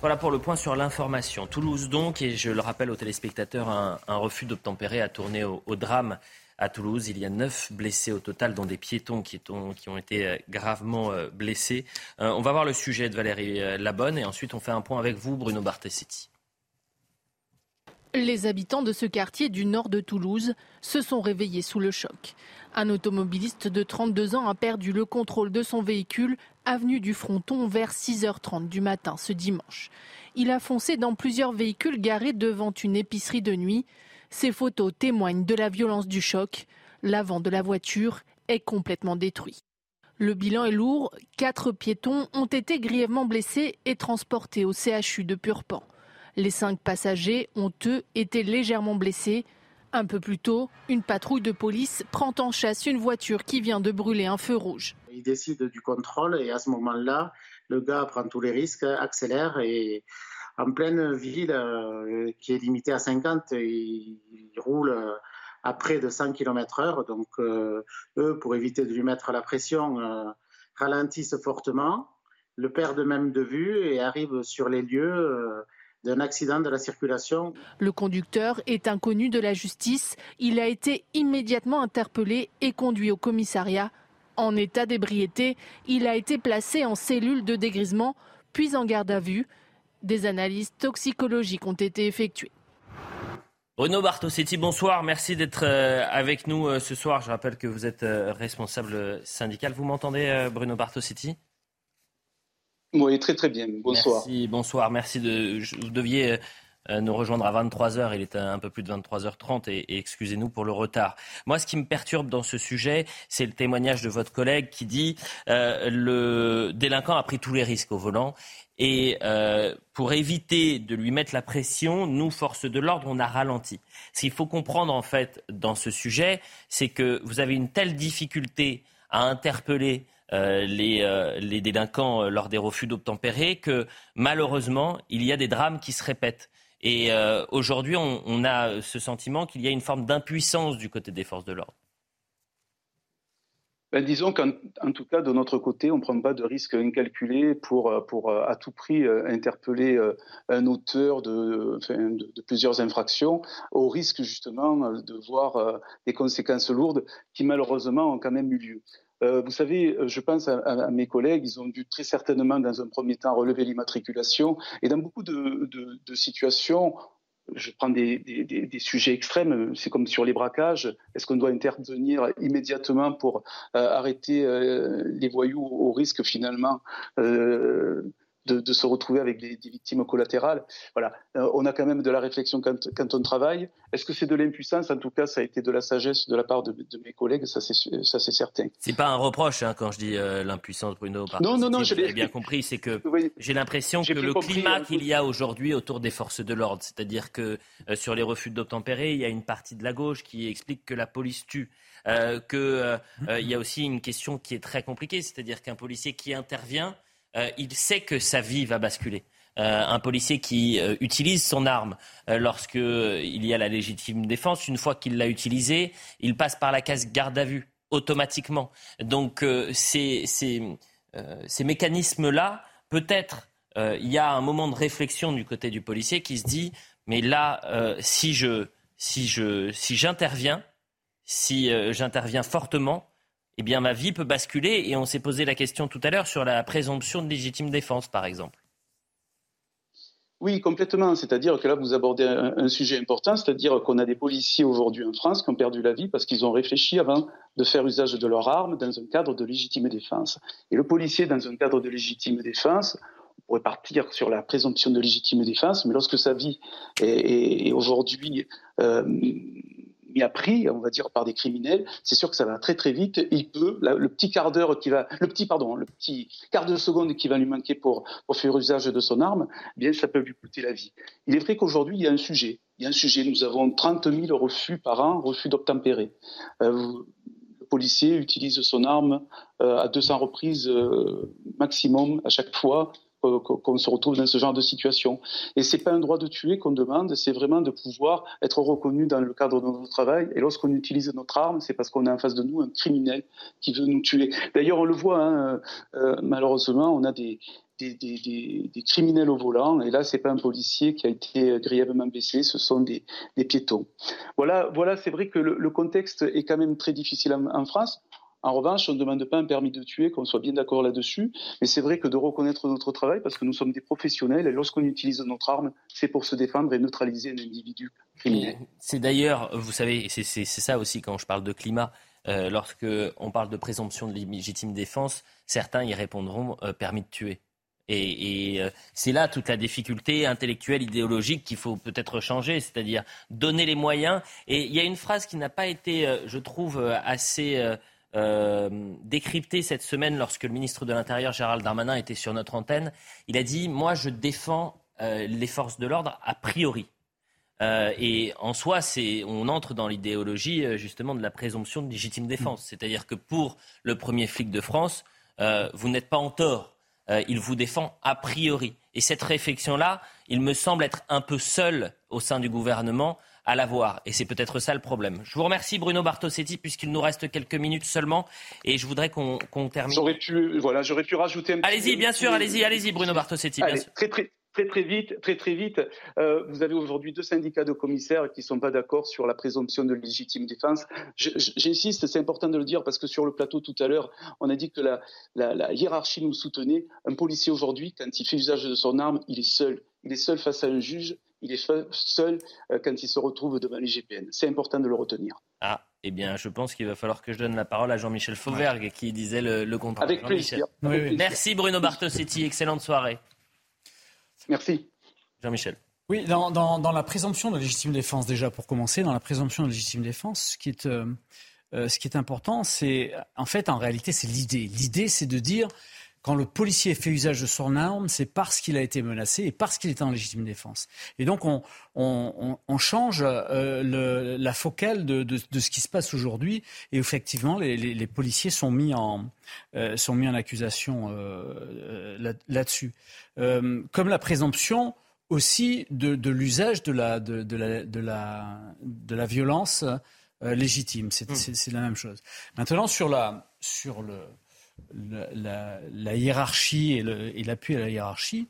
Voilà pour le point sur l'information. Toulouse donc, et je le rappelle aux téléspectateurs, un, refus d'obtempérer a tourné au, drame à Toulouse. Il y a neuf blessés au total, dont des piétons qui, ont été euh, gravement euh, blessés. Euh, on va voir le sujet de Valérie Labonne et ensuite on fait un point avec vous, Bruno Bartessetti. Les habitants de ce quartier du nord de Toulouse se sont réveillés sous le choc. Un automobiliste de 32 ans a perdu le contrôle de son véhicule avenue du Fronton vers 6h30 du matin ce dimanche. Il a foncé dans plusieurs véhicules garés devant une épicerie de nuit. Ces photos témoignent de la violence du choc. L'avant de la voiture est complètement détruit. Le bilan est lourd. Quatre piétons ont été grièvement blessés et transportés au CHU de Purpan. Les cinq passagers ont, eux, été légèrement blessés. Un peu plus tôt, une patrouille de police prend en chasse une voiture qui vient de brûler un feu rouge. Il décide du contrôle et à ce moment-là, le gars prend tous les risques, accélère et en pleine ville euh, qui est limitée à 50, il, roule à près de 100 km/h. Donc, euh, eux, pour éviter de lui mettre la pression, euh, ralentissent fortement, le perdent même de vue et arrivent sur les lieux d'un accident de la circulation. Le conducteur est inconnu de la justice. Il a été immédiatement interpellé et conduit au commissariat. En état d'ébriété, il a été placé en cellule de dégrisement, puis en garde à vue. Des analyses toxicologiques ont été effectuées. Bruno Bartosetti, bonsoir. Merci d'être euh, avec nous euh, ce soir. Je rappelle que vous êtes euh, responsable syndical. Vous m'entendez, Bruno Bartosetti oui, très très bien. Bonsoir. Merci, bonsoir. Merci de. Vous deviez euh, nous rejoindre à 23h. Il est un peu plus de 23h30 et, excusez-nous pour le retard. Moi, ce qui me perturbe dans ce sujet, c'est le témoignage de votre collègue qui dit euh, le délinquant a pris tous les risques au volant. Et euh, pour éviter de lui mettre la pression, nous, forces de l'ordre, on a ralenti. Ce qu'il faut comprendre en fait dans ce sujet, c'est que vous avez une telle difficulté à interpeller euh, euh, les, délinquants euh, lors des refus d'obtempérer que malheureusement, il y a des drames qui se répètent. Et aujourd'hui, on, a ce sentiment qu'il y a une forme d'impuissance du côté des forces de l'ordre. Ben, disons qu'en tout cas, de notre côté, on ne prend pas de risques incalculés pour, à tout prix interpeller un auteur de, plusieurs infractions, au risque justement de voir des conséquences lourdes qui malheureusement ont quand même eu lieu. Euh, vous savez, euh, je pense à, mes collègues, ils ont dû très certainement, dans un premier temps, relever l'immatriculation. Et dans beaucoup de, situations, je prends des, sujets extrêmes, c'est comme sur les braquages. Est-ce qu'on doit intervenir immédiatement pour euh, arrêter les voyous au risque finalement de, se retrouver avec des, victimes collatérales. Voilà, euh, on a quand même de la réflexion quand, quand on travaille. Est-ce que c'est de l'impuissance? En tout cas, ça a été de la sagesse de la part de, mes collègues, ça c'est certain. C'est pas un reproche hein, quand je dis euh, l'impuissance, Bruno. Non, non, non, j'ai bien compris. C'est que j'ai l'impression que le climat hein. qu'il y a aujourd'hui autour des forces de l'ordre, c'est-à-dire que euh, sur les refus d'obtempérer, il y a une partie de la gauche qui explique que la police tue. Euh, qu'il y a aussi une question qui est très compliquée, c'est-à-dire qu'un policier qui intervient, euh, il sait que sa vie va basculer. Euh, un policier qui euh, utilise son arme lorsqu'il y a la légitime défense, une fois qu'il l'a utilisée, il passe par la case garde à vue automatiquement. Donc ces, ces mécanismes-là, peut-être euh, il y a un moment de réflexion du côté du policier qui se dit mais là, euh, si je si je si j'interviens, si j'interviens fortement, eh bien ma vie peut basculer. Et on s'est posé la question tout à l'heure sur la présomption de légitime défense, par exemple. Oui, complètement. C'est-à-dire que là, vous abordez un, sujet important, c'est-à-dire qu'on a des policiers aujourd'hui en France qui ont perdu la vie parce qu'ils ont réfléchi avant de faire usage de leurs armes dans un cadre de légitime défense. Et le policier, dans un cadre de légitime défense, on pourrait partir sur la présomption de légitime défense, mais lorsque sa vie est, aujourd'hui euh, mis à prix, on va dire, par des criminels, c'est sûr que ça va très très vite. Il peut, le petit quart d'heure qui va, le petit, pardon, le petit quart de seconde qui va lui manquer pour, faire usage de son arme, eh bien, ça peut lui coûter la vie. Il est vrai qu'aujourd'hui, il y a un sujet. Il y a un sujet. Nous avons 30 000 refus par an, refus d'obtempérer. Euh, le policier utilise son arme euh, à 200 reprises euh, maximum à chaque fois qu'on se retrouve dans ce genre de situation. Et c'est pas un droit de tuer qu'on demande, c'est vraiment de pouvoir être reconnu dans le cadre de notre travail. Et lorsqu'on utilise notre arme, c'est parce qu'on a en face de nous un criminel qui veut nous tuer. D'ailleurs, on le voit, hein, euh, malheureusement, on a des, des, des, des, criminels au volant. Et là, c'est pas un policier qui a été grièvement blessé, ce sont des, piétons. Voilà, voilà c'est vrai que le, contexte est quand même très difficile en France. En revanche, on ne demande pas un permis de tuer, qu'on soit bien d'accord là-dessus, mais c'est vrai que de reconnaître notre travail, parce que nous sommes des professionnels, et lorsqu'on utilise notre arme, c'est pour se défendre et neutraliser un individu criminel. C'est d'ailleurs, vous savez, c'est ça aussi quand je parle de climat. Euh, lorsque on parle de présomption de légitime défense, certains y répondront euh, permis de tuer. Et, euh, c'est là toute la difficulté intellectuelle, idéologique qu'il faut peut-être changer, c'est-à-dire donner les moyens. Et il y a une phrase qui n'a pas été, euh, je trouve, assez euh, décrypté cette semaine lorsque le ministre de l'Intérieur, Gérald Darmanin, était sur notre antenne. Il a dit Moi, je défends euh, les forces de l'ordre a priori. Euh, et en soi, on entre dans l'idéologie justement de la présomption de légitime défense. C'est-à-dire que pour le premier flic de France, vous n'êtes pas en tort. il vous défend a priori. Et cette réflexion-là, il me semble être un peu seul au sein du gouvernement à l'avoir. Et c'est peut-être ça le problème. Je vous remercie Bruno Bartosetti puisqu'il nous reste quelques minutes seulement et je voudrais qu'on termine. J'aurais pu, voilà, j'aurais pu rajouter un Allez-y, bien sûr, allez-y, allez-y Bruno Bartosetti. Bien sûr. Très, très, très très vite, très très vite. Euh, vous avez aujourd'hui deux syndicats de commissaires qui ne sont pas d'accord sur la présomption de légitime défense. J'insiste, c'est important de le dire parce que sur le plateau tout à l'heure, on a dit que la, la, la hiérarchie nous soutenait. Un policier aujourd'hui, quand il fait usage de son arme, il est seul. Il est seul face à un juge il est seul euh, quand il se retrouve devant les GPN. C'est important de le retenir. Ah, eh bien, je pense qu'il va falloir que je donne la parole à Jean-Michel Fauvergue qui disait le, le contraire. Avec plaisir. Merci Bruno Bartosetti, excellente soirée. Merci. Jean-Michel. Oui, dans, la présomption de légitime défense, déjà pour commencer, dans la présomption de légitime défense, ce qui est, euh, euh, ce qui est important, c'est en fait, en réalité, c'est l'idée. L'idée, c'est de dire quand le policier fait usage de son arme, c'est parce qu'il a été menacé et parce qu'il est en légitime défense. Et donc on, change euh, la focale de, ce qui se passe aujourd'hui. Et effectivement, les, policiers sont mis en, euh, sont mis en accusation euh, là-dessus. comme la présomption aussi de, l'usage de la, de, la, de, la, violence légitime. Mmh. C'est la même chose. Maintenant, sur, la, sur le la, hiérarchie et l'appui à la hiérarchie,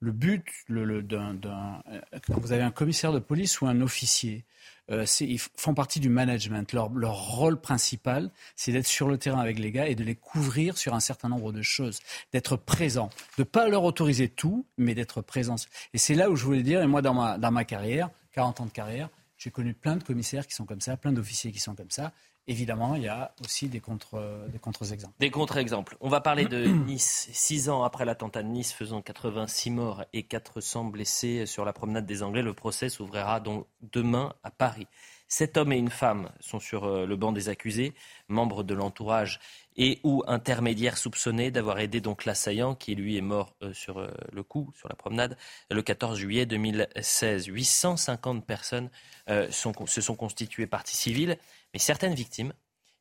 le but quand vous avez un commissaire de police ou un officier, euh, ils font partie du management. Leur, rôle principal, c'est d'être sur le terrain avec les gars et de les couvrir sur un certain nombre de choses, d'être présent, de ne pas leur autoriser tout, mais d'être présent. Et c'est là où je voulais dire, et moi dans ma carrière, 40 ans de carrière, j'ai connu plein de commissaires qui sont comme ça, plein d'officiers qui sont comme ça. Évidemment, il y a aussi des contre, des contre-exemples. Des contre-exemples. On va parler de [clears throat] Nice. Six ans après l'attentat de Nice, faisant 86 morts et 400 blessés sur la promenade des Anglais, le procès s'ouvrira donc demain à Paris. Sept hommes et une femme sont sur euh, le banc des accusés, membres de l'entourage et ou intermédiaires soupçonnés d'avoir aidé donc l'assaillant qui lui est mort euh, sur euh, le coup, sur la promenade, le 14 juillet 2016. 850 personnes se sont constituées partie civile. Certaines victimes,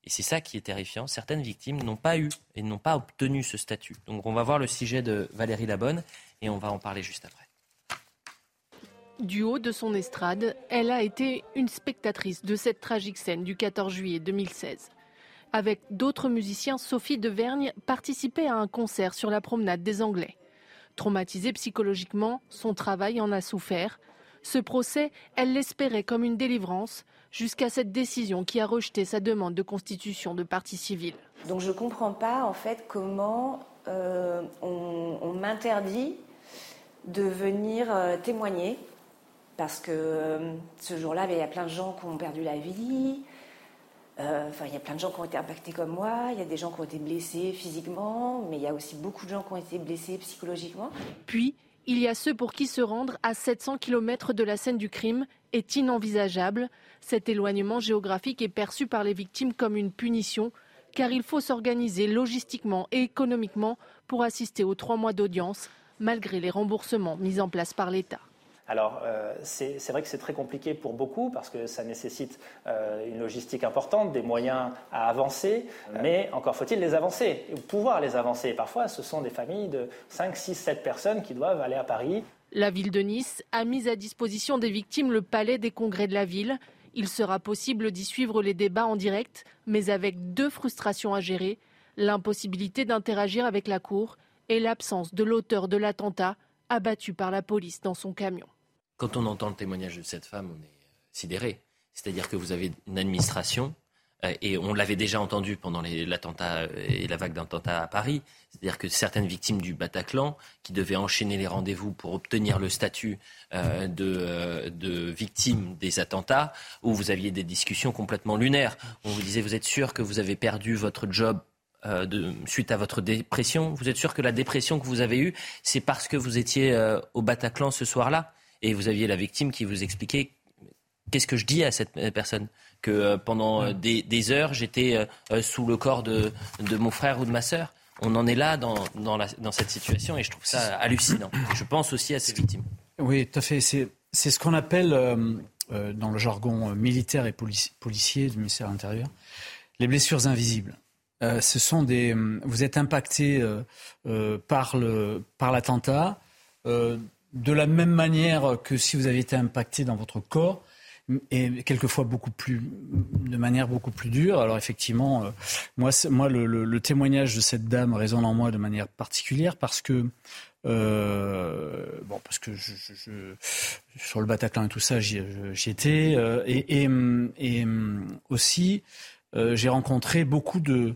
et c'est ça qui est terrifiant, certaines victimes n'ont pas eu et n'ont pas obtenu ce statut. Donc on va voir le sujet de Valérie Labonne et on va en parler juste après. Du haut de son estrade, elle a été une spectatrice de cette tragique scène du 14 juillet 2016. Avec d'autres musiciens, Sophie de Vergne participait à un concert sur la promenade des Anglais. Traumatisée psychologiquement, son travail en a souffert. Ce procès, elle l'espérait comme une délivrance, jusqu'à cette décision qui a rejeté sa demande de constitution de partie civile. Donc je ne comprends pas en fait comment euh, on, m'interdit de venir euh, témoigner, parce que euh, ce jour-là, il y a plein de gens qui ont perdu la vie, enfin, il y a plein de gens qui ont été impactés comme moi, il y a des gens qui ont été blessés physiquement, mais il y a aussi beaucoup de gens qui ont été blessés psychologiquement. Puis, il y a ceux pour qui se rendre à 700 km de la scène du crime est inenvisageable. Cet éloignement géographique est perçu par les victimes comme une punition, car il faut s'organiser logistiquement et économiquement pour assister aux trois mois d'audience, malgré les remboursements mis en place par l'État. Alors, euh, c'est vrai que c'est très compliqué pour beaucoup parce que ça nécessite euh, une logistique importante, des moyens à avancer, mais encore faut-il les avancer, pouvoir les avancer. Parfois, ce sont des familles de 5, 6, 7 personnes qui doivent aller à Paris. La ville de Nice a mis à disposition des victimes le palais des congrès de la ville. Il sera possible d'y suivre les débats en direct, mais avec deux frustrations à gérer l'impossibilité d'interagir avec la Cour et l'absence de l'auteur de l'attentat abattu par la police dans son camion. Quand on entend le témoignage de cette femme, on est euh, sidéré. C'est-à-dire que vous avez une administration, euh, et on l'avait déjà entendu pendant l'attentat euh, et la vague d'attentats à Paris, c'est-à-dire que certaines victimes du Bataclan, qui devaient enchaîner les rendez-vous pour obtenir le statut de, victime des attentats, où vous aviez des discussions complètement lunaires. On vous disait, vous êtes sûr que vous avez perdu votre job suite à votre dépression? Vous êtes sûr que la dépression que vous avez eue, c'est parce que vous étiez au Bataclan ce soir-là? Et vous aviez la victime qui vous expliquait qu'est-ce que je dis à cette personne que euh, pendant euh, des, heures j'étais euh, sous le corps de, mon frère ou de ma sœur. On en est là dans, dans, cette situation et je trouve ça hallucinant. Je pense aussi à ces victimes. Oui, tout à fait. C'est, ce qu'on appelle, dans le jargon militaire et policier du ministère de l'Intérieur, les blessures invisibles. ce sont des, vous êtes impacté par, le, par l'attentat de la même manière que si vous avez été impacté dans votre corps, et quelquefois beaucoup plus, de manière beaucoup plus dure. Alors effectivement, euh, moi, moi le, témoignage de cette dame résonne en moi de manière particulière parce que, euh, bon, parce que sur le Bataclan et tout ça, j'y étais, euh, et, aussi. j'ai rencontré beaucoup de,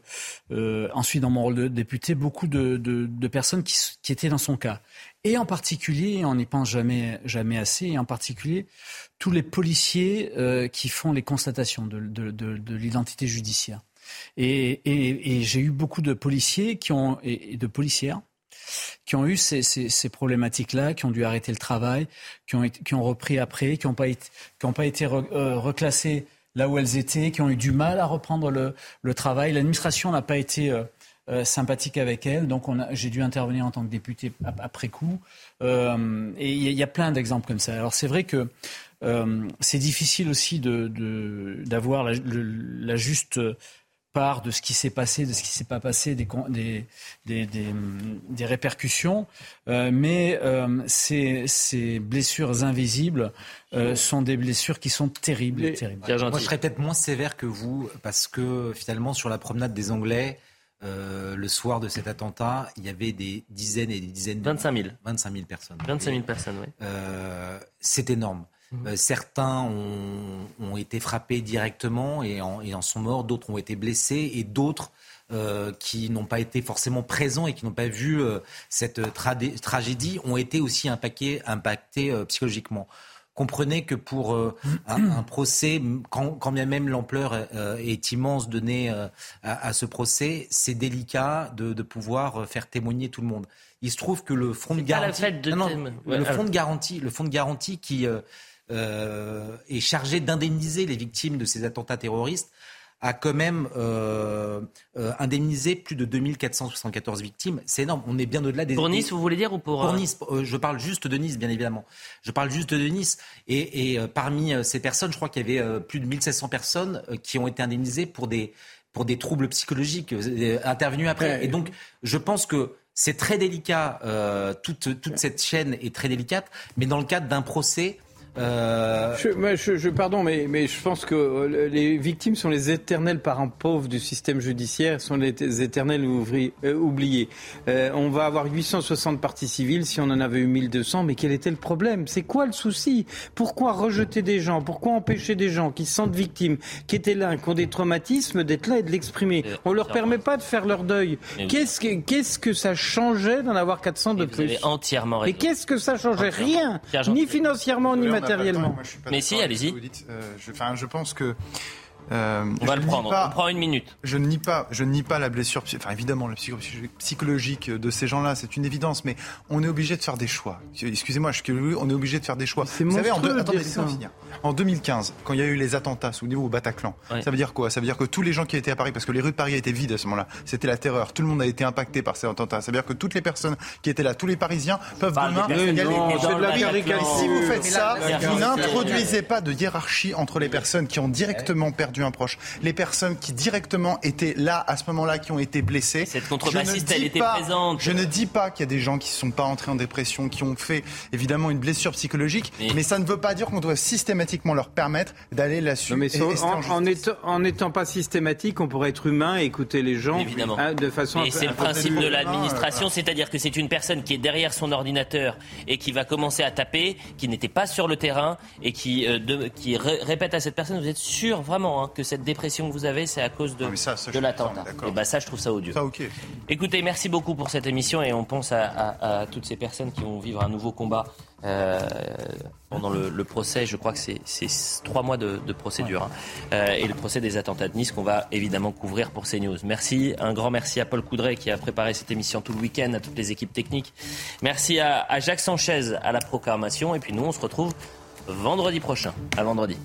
ensuite dans mon rôle de député, beaucoup de, personnes qui, étaient dans son cas. Et en particulier, on n'y pense jamais, jamais assez, et en particulier tous les policiers euh, qui font les constatations de, de, de, de l'identité judiciaire. Et, et, et j'ai eu beaucoup de policiers qui ont, et de policières qui ont eu ces, ces, ces problématiques-là, qui ont dû arrêter le travail, qui ont, qui ont repris après, qui n'ont pas été, qui ont pas été euh, reclassés là où elles étaient, qui ont eu du mal à reprendre le, le travail. L'administration n'a pas été euh, euh, sympathique avec elle. Donc j'ai dû intervenir en tant que député après coup. Euh, et il y, a plein d'exemples comme ça. Alors c'est vrai que euh, c'est difficile aussi d'avoir de, la, juste part de ce qui s'est passé, de ce qui s'est pas passé, des, des, des, répercussions. mais ces, blessures invisibles sont des blessures qui sont terribles. terribles. Moi, je serais peut-être moins sévère que vous, parce que finalement, sur la promenade des Anglais, euh, le soir de cet attentat, il y avait des dizaines et des dizaines. 25 000. 25 000 personnes. 25 000 personnes, oui. Euh, c'est énorme. Mhm. Euh, certains ont, ont, été frappés directement et en, et en sont morts, d'autres ont été blessés et d'autres euh, qui n'ont pas été forcément présents et qui n'ont pas vu euh, cette tragédie ont été aussi impactés, impactés psychologiquement comprenez que pour euh, un, procès, quand, bien même l'ampleur euh, est immense donnée euh, à, ce procès, c'est délicat de, pouvoir faire témoigner tout le monde. Il se trouve que le fonds de garantie, le fonds de garantie, le fonds de garantie qui est chargé d'indemniser les victimes de ces attentats terroristes a quand même euh, euh, indemnisé plus de 2474 victimes. C'est énorme. On est bien au-delà des. Pour Nice, vous voulez dire ou pour. Pour euh, Nice. je parle juste de Nice, bien évidemment. Je parle juste de Nice. Et, et parmi ces personnes, je crois qu'il y avait plus de 1700 personnes qui ont été indemnisées pour des, pour des troubles psychologiques intervenus après. Et donc, je pense que c'est très délicat. toute, toute cette chaîne est très délicate. Mais dans le cadre d'un procès, Euh... Je, je, pardon, mais, mais je pense que euh, les victimes sont les éternels parents pauvres du système judiciaire, sont les éternels ouvri, euh, oubliés. Euh, on va avoir 860 parties civiles si on en avait eu 1200, mais quel était le problème? C'est quoi le souci? Pourquoi rejeter des gens? Pourquoi empêcher des gens qui se sentent victimes, qui étaient là, qui ont des traumatismes, d'être là et de l'exprimer? On leur permet pas de faire leur deuil. Qu'est-ce que, qu'est-ce que ça changeait d'en avoir 400 de plus? entièrement Et qu'est-ce que ça changeait? Rien, ni financièrement, ni matériellement. Mais si, allez-y. Euh, je, je pense que euh, on va le prendre. on prend une minute. Je ne nie pas, je nie pas la blessure, enfin évidemment la psychologique de ces gens-là, c'est une évidence, mais on est obligé de faire des choix. Excusez-moi, on est obligé de faire des choix. Vous savez, en, attendez, finir. en 2015, quand il y a eu les attentats sous niveau au Bataclan, ça veut dire quoi? Ça veut dire que tous les gens qui étaient à Paris, parce que les rues de Paris étaient vides à ce moment-là, c'était la terreur. Tout le monde a été impacté par ces attentats. Ça veut dire que toutes les personnes qui étaient là, tous les Parisiens peuvent demain y aller. si vous faites ça, vous n'introduisez pas de hiérarchie entre les personnes qui ont directement perdu un proche, les personnes qui directement étaient là à ce moment-là, qui ont été blessées. Cette contrebassiste, elle était présente. Je ne dis pas qu'il y a des gens qui ne sont pas entrés en dépression, qui ont fait évidemment une blessure psychologique, mais, ça ne veut pas dire qu'on doit systématiquement leur permettre d'aller là-dessus. Mais en, en, étant, pas systématique, on pourrait être humain et écouter les gens évidemment. Hein, de façon. Et c'est le principe de l'administration, euh, c'est-à-dire que c'est une personne qui est derrière son ordinateur et qui va commencer à taper, qui n'était pas sur le terrain et qui, euh, qui répète à cette personne, vous êtes sûr vraiment hein, que cette dépression que vous avez, c'est à cause de, de l'attentat. Et bah ça, je trouve ça odieux. Écoutez, merci beaucoup pour cette émission et on pense à, toutes ces personnes qui vont vivre un nouveau combat euh, pendant le, procès. Je crois que c'est trois mois de, procédure hein. euh, et le procès des attentats de Nice qu'on va évidemment couvrir pour CNews. Merci, un grand merci à Paul Coudray qui a préparé cette émission tout le week-end, à toutes les équipes techniques. Merci à, à Jacques Sanchez à la programmation et puis nous, on se retrouve vendredi prochain. À vendredi.